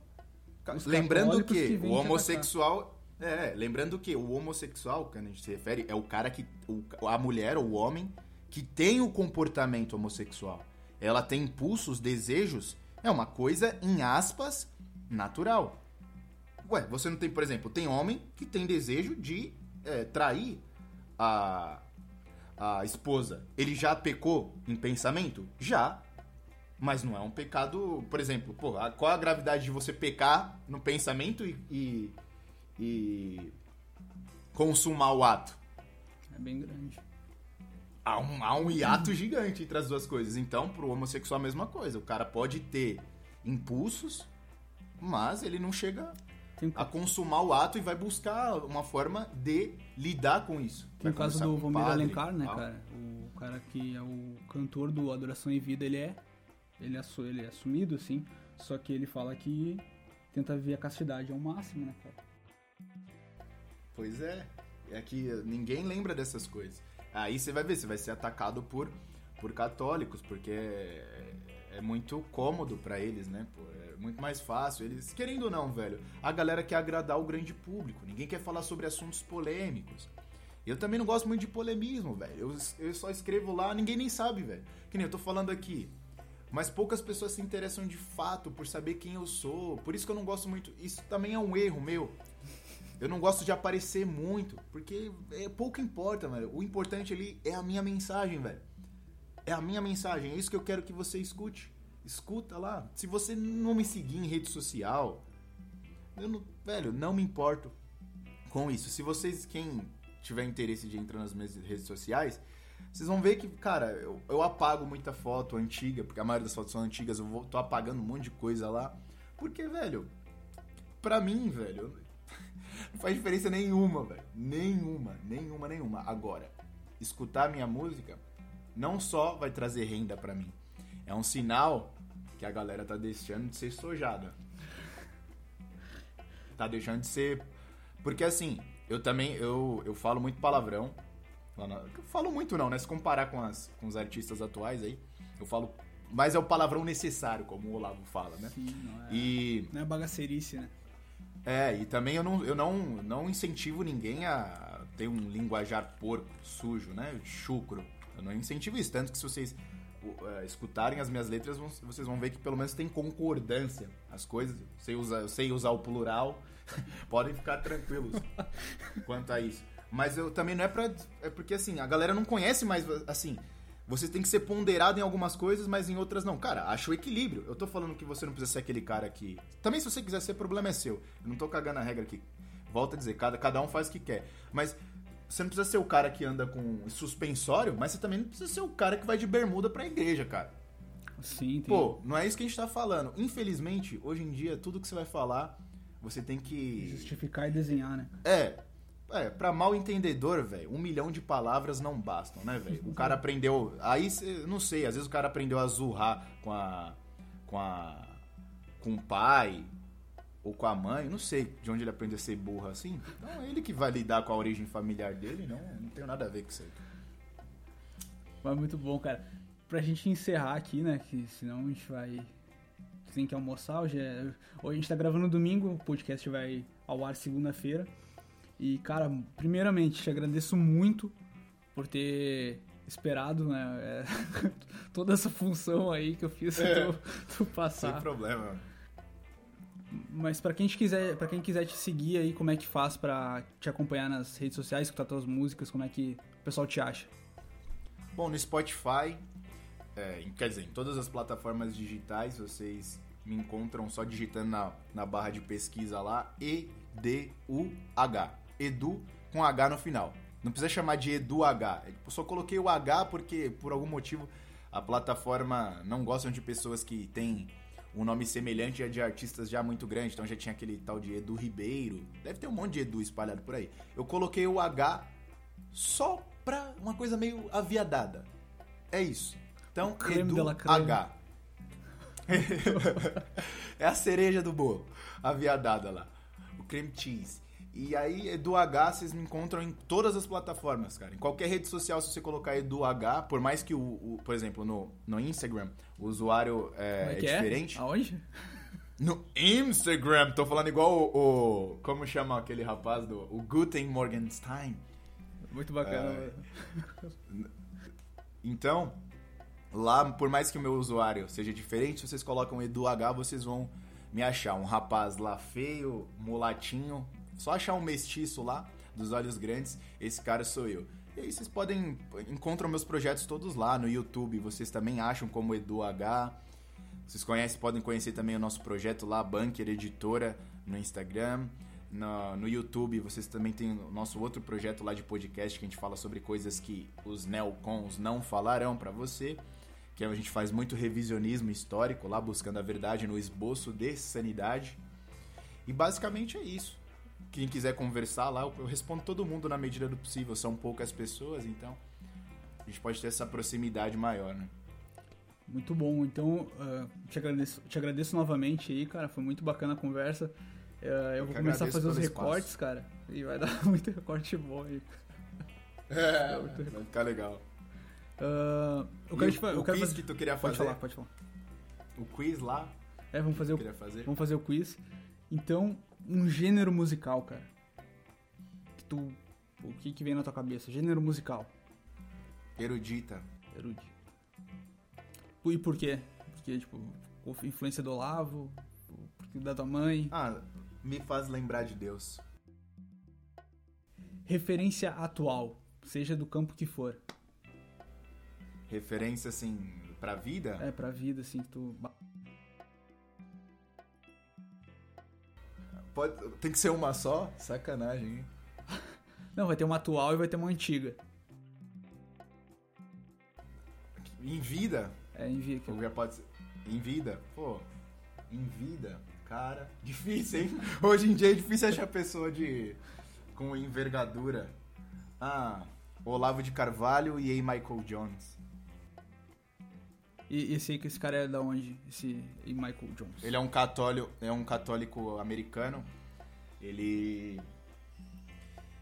Os Lembrando que, que o homossexual. É, lembrando que o homossexual, quando a gente se refere, é o cara que. A mulher ou o homem que tem o comportamento homossexual. Ela tem impulsos, desejos. É uma coisa, em aspas, natural. Ué, você não tem, por exemplo, tem homem que tem desejo de é, trair a, a esposa. Ele já pecou em pensamento? Já. Mas não é um pecado, por exemplo, porra, qual a gravidade de você pecar no pensamento e, e, e consumar o ato? É bem grande. Há um, há um hiato gigante entre as duas coisas. Então, pro homossexual a mesma coisa. O cara pode ter impulsos, mas ele não chega Tem, a consumar o ato e vai buscar uma forma de lidar com isso. tem o caso do Vomir Alencar, e né, cara? O cara que é o cantor do Adoração em Vida, ele é. Ele é, ele é assumido, assim. Só que ele fala que tenta ver a castidade ao máximo, né, cara? Pois é. É que ninguém lembra dessas coisas. Aí você vai ver, você vai ser atacado por, por católicos, porque é, é muito cômodo pra eles, né? Pô, é muito mais fácil. Eles, querendo ou não, velho, a galera quer agradar o grande público. Ninguém quer falar sobre assuntos polêmicos. Eu também não gosto muito de polemismo, velho. Eu, eu só escrevo lá, ninguém nem sabe, velho. Que nem eu tô falando aqui. Mas poucas pessoas se interessam de fato por saber quem eu sou. Por isso que eu não gosto muito. Isso também é um erro meu. Eu não gosto de aparecer muito, porque é, pouco importa, velho. O importante ali é a minha mensagem, velho. É a minha mensagem, é isso que eu quero que você escute. Escuta lá. Se você não me seguir em rede social, eu não, velho, não me importo com isso. Se vocês, quem tiver interesse de entrar nas minhas redes sociais, vocês vão ver que, cara, eu, eu apago muita foto antiga, porque a maioria das fotos são antigas, eu vou, tô apagando um monte de coisa lá. Porque, velho, pra mim, velho, não faz diferença nenhuma, velho. Nenhuma, nenhuma, nenhuma. Agora, escutar minha música não só vai trazer renda pra mim, é um sinal que a galera tá deixando de ser sojada. Tá deixando de ser. Porque assim, eu também eu, eu falo muito palavrão. na- Eu falo muito não, né? Se comparar com, as, com os artistas atuais aí, eu falo. Mas é o palavrão necessário, como o Olavo fala, né? Sim, não é, E. não é bagaceirice, né? É, e também eu não, eu não, não incentivo ninguém a ter um linguajar porco, sujo, né? Chucro. Eu não incentivo isso. Tanto que se vocês é, escutarem as minhas letras, vão- vocês vão ver que pelo menos tem concordância as coisas. Eu sei usar, eu sei usar o plural. Podem ficar tranquilos quanto a isso. Mas eu também não é pra. É porque assim, a galera não conhece mais. Assim, você tem que ser ponderado em algumas coisas, mas em outras não. Cara, acha o equilíbrio. Eu tô falando que você não precisa ser aquele cara que. Também, se você quiser ser, problema é seu. Eu não tô cagando a regra aqui. Volto a dizer, cada, cada um faz o que quer. Mas você não precisa ser o cara que anda com suspensório, mas você também não precisa ser o cara que vai de bermuda pra igreja, cara. Sim, tem. Pô, não é isso que a gente tá falando. Infelizmente, hoje em dia, tudo que você vai falar, você tem que. Justificar e desenhar, né? É. É, pra mal entendedor, velho, um milhão de palavras não bastam, né, velho? O cara aprendeu. Aí, não sei, às vezes o cara aprendeu a zurrar com a. com a. com o pai ou com a mãe, não sei de onde ele aprendeu a ser burro assim. Então é ele que vai lidar com a origem familiar dele, não, não tem nada a ver com isso aí. Mas muito bom, cara. Pra gente encerrar aqui, né? Que senão a gente vai. Tem que almoçar. Hoje, é... hoje a gente tá gravando domingo, o podcast vai ao ar segunda-feira. E, cara, primeiramente, te agradeço muito por ter esperado, né? é, toda essa função aí que eu fiz É. tu, tu Sem passar. problema. Mas pra quem quiser, para quem quiser te seguir aí, como é que faz pra te acompanhar nas redes sociais, escutar tuas músicas, como é que o pessoal te acha? Bom, no Spotify, é, quer dizer, em todas as plataformas digitais, vocês me encontram só digitando na, na barra de pesquisa lá, E-D-U-H. Edu com H no final. Não precisa chamar de Edu H. Eu só coloquei o H porque, por algum motivo, a plataforma não gostam de pessoas que têm um nome semelhante a de artistas já muito grande. Então já tinha aquele tal de Edu Ribeiro. Deve ter um monte de Edu espalhado por aí. Eu coloquei o H só pra uma coisa meio aviadada. É isso. Então, creme Edu creme. H. é a cereja do bolo. Aviadada lá. cream cheese. E aí, Edu H, vocês me encontram em todas as plataformas, cara. Em qualquer rede social, se você colocar Edu H, por mais que o, o por exemplo, no, no Instagram, o usuário é, Como é que diferente. Aonde? No Instagram, tô falando igual o, o- Como chama aquele rapaz do. O Guten Morgenstein. Muito bacana. É. Então, lá, por mais que o meu usuário seja diferente, se vocês colocam Edu H, vocês vão me achar. Um rapaz lá feio, mulatinho. Só achar um mestiço lá, dos olhos grandes, esse cara sou eu. E aí vocês podem. Encontram meus projetos todos lá no YouTube. Vocês também acham como Edu H. Vocês conhecem, podem conhecer também o nosso projeto lá, Bunker Editora, no Instagram. No, no YouTube, vocês também têm o nosso outro projeto lá de podcast que a gente fala sobre coisas que os neocons não falarão pra você. Que a gente faz muito revisionismo histórico lá, buscando a verdade no esboço de sanidade. E basicamente é isso. Quem quiser conversar lá, eu respondo todo mundo na medida do possível. São poucas pessoas, então a gente pode ter essa proximidade maior, né? Muito bom. Então, ah, te, agradeço, te agradeço novamente aí, cara. Foi muito bacana a conversa. Ah, eu vou que começar a fazer os pelo espaço. recortes, cara. E vai dar muito recorte bom aí. É, vai ficar legal. Ah, eu quero o, te fa- o eu quero quiz fazer... que tu queria Pode fazer, falar, pode falar. o quiz lá É, vamos fazer o fazer. Vamos fazer o quiz. Então, um gênero musical, cara. Que tu. O que, que vem na tua cabeça? Gênero musical. Erudita. Erudito. E por quê? Porque, tipo, influência do Olavo, porque da tua mãe. Ah, me faz lembrar de Deus. Referência atual, seja do campo que for. Referência, assim, pra vida? É, pra vida, assim, que tu. Pode, tem que ser uma só? Sacanagem, hein? Não, vai ter uma atual e vai ter uma antiga. Em vida? É, aqui. Ou já pode ser. Em vida? Pô, em vida, cara. Difícil, hein? Hoje em dia é difícil achar pessoa de. com envergadura. Ah, Olavo de Carvalho e A. Michael Jones. E aí que esse cara é da onde? Esse Michael Jones. Ele é um católico, é um católico americano. Ele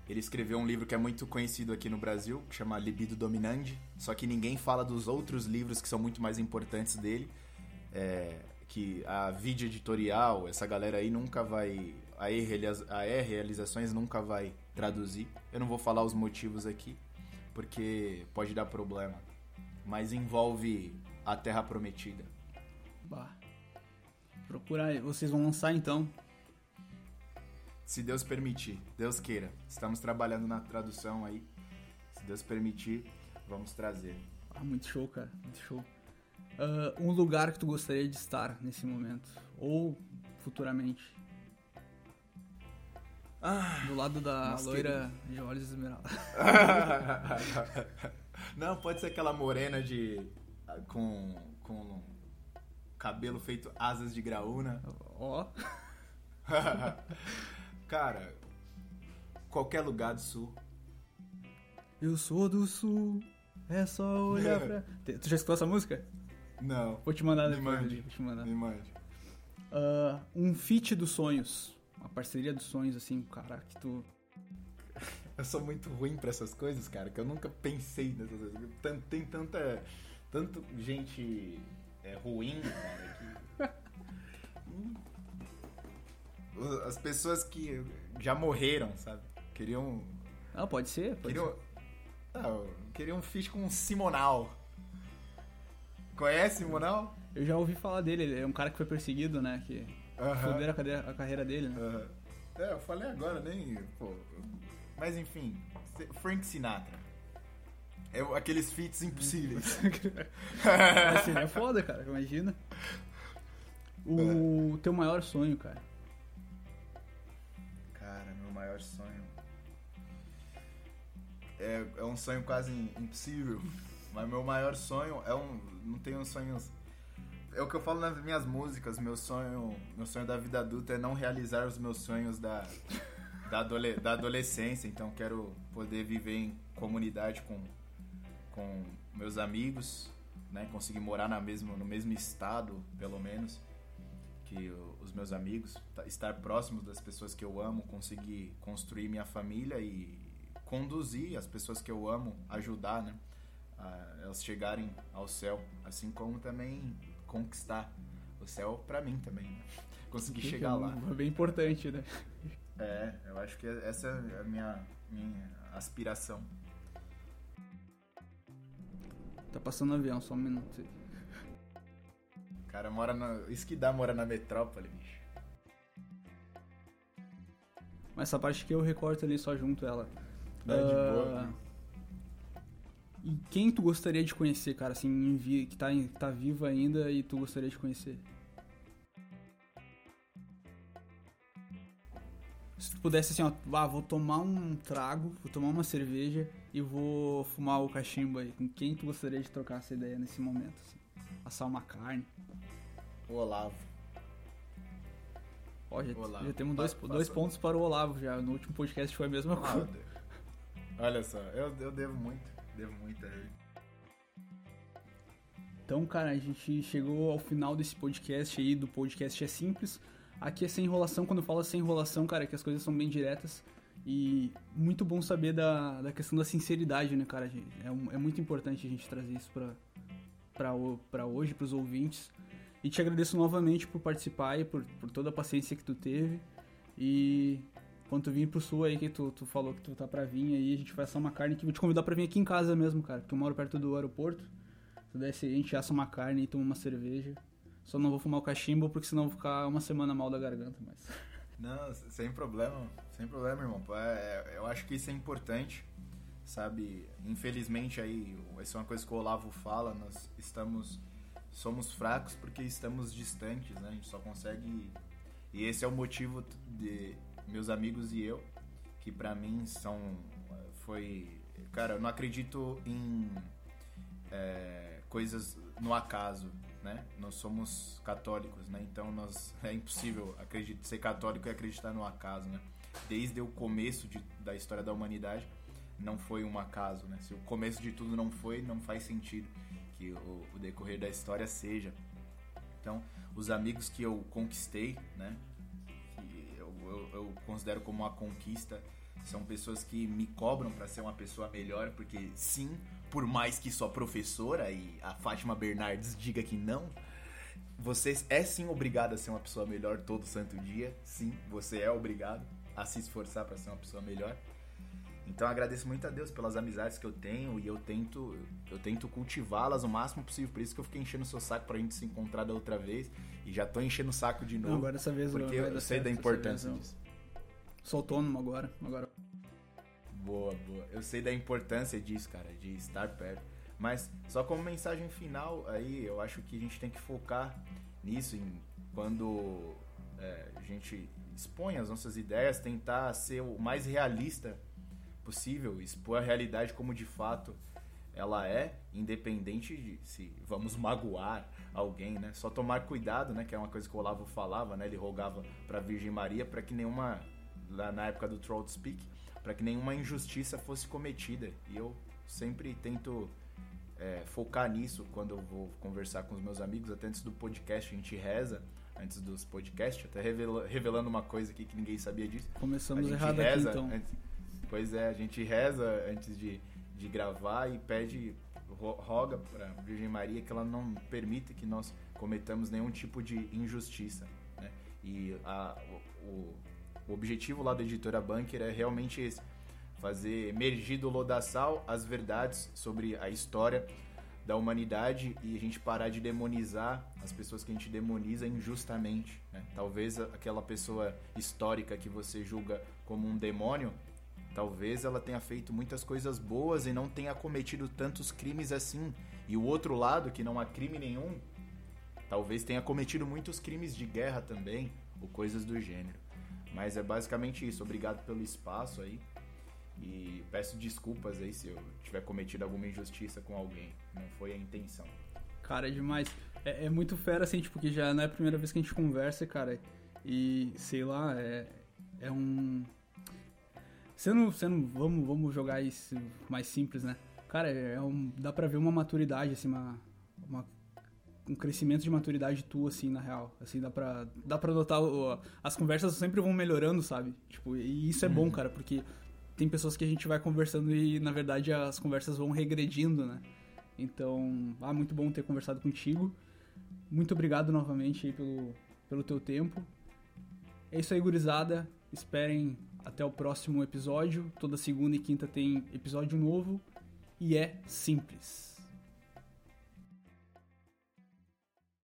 ele escreveu um livro que é muito conhecido aqui no Brasil, que chama Libido Dominante, só que ninguém fala dos outros livros que são muito mais importantes dele. É, que a Vídeo Editorial, essa galera aí nunca vai a a E Realizações nunca vai traduzir. Eu não vou falar os motivos aqui, porque pode dar problema. Mas envolve a Terra Prometida. Bah. Procura aí. Vocês vão lançar então. Se Deus permitir, Deus queira. Estamos trabalhando na tradução aí. Se Deus permitir, vamos trazer. Ah, muito show, cara. Muito show. Ah, um lugar que tu gostaria de estar nesse momento. Ou futuramente. Ah, Do lado da loira de olhos esmeralda. Não, pode ser aquela morena de. Com. com cabelo feito asas de graúna. Ó. Cara, qualquer lugar do sul. Eu sou do sul. É só olhar pra. Tu já escutou essa música? Não, Vou te mandar Me depois. mande. ali, Vou te mandar. me mande. Ah, um feat dos sonhos. Uma parceria dos sonhos, assim, cara, que tu. Eu sou muito ruim pra essas coisas, cara, que eu nunca pensei nessas coisas. Tem tanta. Tanto gente é, ruim, cara, que. Hum. As pessoas que já morreram, sabe? Queriam. Ah, pode ser? Pode Queriam. Ah, queriam um fish com um Simonal. Conhece Simonal? ser. Eu já ouvi falar dele, ele é um cara que foi perseguido, né? Que Aham. fuderam a, cadeira- a carreira dele, né? Aham. É, eu falei agora, nem. Pô. Mas enfim, Frank Sinatra. É aqueles feats impossíveis. Mas seria foda, cara, imagina. O teu maior sonho, cara. Cara, meu maior sonho. É, é um sonho quase impossível. Mas meu maior sonho é um. Não tenho sonhos. É o que eu falo nas minhas músicas. Meu sonho, meu sonho da vida adulta é não realizar os meus sonhos da, da, adole- da adolescência. Então quero poder viver em comunidade com, com meus amigos, né? Conseguir morar na mesmo, no mesmo estado, pelo menos. que os meus amigos, estar próximos das pessoas que eu amo, conseguir construir minha família e conduzir as pessoas que eu amo, ajudar, né? A elas chegarem ao céu, assim como também conquistar o céu para mim também, né? conseguir que chegar é lá. É bem importante, né? É, eu acho que essa é a minha, minha aspiração. Tá passando avião, só um minuto. O cara mora na. Isso que dá mora na metrópole, bicho. Mas essa parte que eu recorto ali só junto ela. É, de boa. Uh... E quem tu gostaria de conhecer, cara, assim, que tá, que tá vivo ainda e tu gostaria de conhecer? Se tu pudesse assim, ó, ah, vou tomar um trago, vou tomar uma cerveja e vou fumar o cachimbo aí. Com quem tu gostaria de trocar essa ideia nesse momento? Assim? Assar uma carne? O Olavo. Ó, já, Olavo. já temos dois, dois pontos para o Olavo já. No último podcast foi a mesma ah, coisa. Olha só, eu, eu devo muito. Devo muito a ele. Então, cara, a gente chegou ao final desse podcast aí, do podcast É Simples. Aqui é sem enrolação, quando eu falo sem enrolação, cara, é que as coisas são bem diretas. E muito bom saber da, da questão da sinceridade, né, cara? É, é muito importante a gente trazer isso pra, pra, pra hoje, pros ouvintes. E te agradeço novamente por participar e por, por toda a paciência que tu teve. E quando tu vir pro sul aí, que tu, tu falou que tu tá pra vir aí, a gente vai assar uma carne que vou te convidar pra vir aqui em casa mesmo, cara. Porque eu moro perto do aeroporto. Se desce a gente assa uma carne e toma uma cerveja. Só não vou fumar o cachimbo porque senão vou ficar uma semana mal da garganta, mas. Não, sem problema, sem problema, irmão. É, é, eu acho que isso é importante, sabe? Infelizmente aí, essa é uma coisa que o Olavo fala, nós estamos somos fracos porque estamos distantes, né? A gente só consegue e esse é o motivo de meus amigos e eu que para mim são foi cara, eu não acredito em é, coisas no acaso né? Nós somos católicos, né? Então nós é impossível acreditar, ser católico e acreditar no acaso, né? Desde o começo de, da história da humanidade não foi um acaso, né? Se o começo de tudo não foi, não faz sentido que o, o decorrer da história seja. Então, os amigos que eu conquistei, né? Eu, eu, eu considero como uma conquista, são pessoas que me cobram para ser uma pessoa melhor, porque sim, por mais que sua professora e a Fátima Bernardes diga que não, você é sim obrigado a ser uma pessoa melhor todo santo dia. Sim, você é obrigado a se esforçar para ser uma pessoa melhor. Então agradeço muito a Deus pelas amizades que eu tenho e eu tento eu tento cultivá-las o máximo possível. Por isso que eu fiquei enchendo o seu saco pra gente se encontrar da outra vez e já tô enchendo o saco de novo. Não, agora dessa vez porque eu, eu sei da importância disso. Sou autônomo agora, agora Boa, boa. Eu sei da importância disso, cara, de estar perto. Mas só como mensagem final aí, eu acho que a gente tem que focar nisso, em quando é, a gente expõe as nossas ideias, tentar ser o mais realista possível, expor a realidade como de fato ela é, independente de se vamos magoar alguém, né? Só tomar cuidado, né? Que é uma coisa que o Olavo falava, né? Ele rogava para Virgem Maria para que nenhuma lá na época do Troll Speak, para que nenhuma injustiça fosse cometida. E eu sempre tento é, focar nisso quando eu vou conversar com os meus amigos. Até antes do podcast, a gente reza antes dos podcasts, até revelando uma coisa aqui que ninguém sabia disso. Começamos errado reza aqui, então. Antes, pois é, a gente reza antes de, de gravar e pede, roga para Virgem Maria que ela não permita que nós cometamos nenhum tipo de injustiça. Né? E a, o, o objetivo lá da editora Bunker é realmente esse: fazer emergir do lodaçal as verdades sobre a história da humanidade e a gente parar de demonizar as pessoas que a gente demoniza injustamente. Né? Talvez aquela pessoa histórica que você julga como um demônio, talvez ela tenha feito muitas coisas boas e não tenha cometido tantos crimes assim. E o outro lado, que não há crime nenhum, talvez tenha cometido muitos crimes de guerra também, ou coisas do gênero. Mas é basicamente isso. Obrigado pelo espaço aí. E peço desculpas aí se eu tiver cometido alguma injustiça com alguém. Não foi a intenção. Cara, é demais. É, é muito fera, assim, tipo, que já não é a primeira vez que a gente conversa, cara. E, sei lá, é, é um... Sendo, sendo, vamos, vamos jogar isso mais simples, né? Cara, é um, dá pra ver uma maturidade, assim, uma, uma um crescimento de maturidade tua, assim, na real. Assim, dá pra, dá pra notar, as conversas sempre vão melhorando, sabe? Tipo, e isso é bom, cara, porque tem pessoas que a gente vai conversando e, na verdade, as conversas vão regredindo, né? Então, ah, muito bom ter conversado contigo. Muito obrigado novamente aí pelo, pelo teu tempo. É isso aí, gurizada. Esperem até o próximo episódio. Toda segunda e quinta tem episódio novo. E é simples.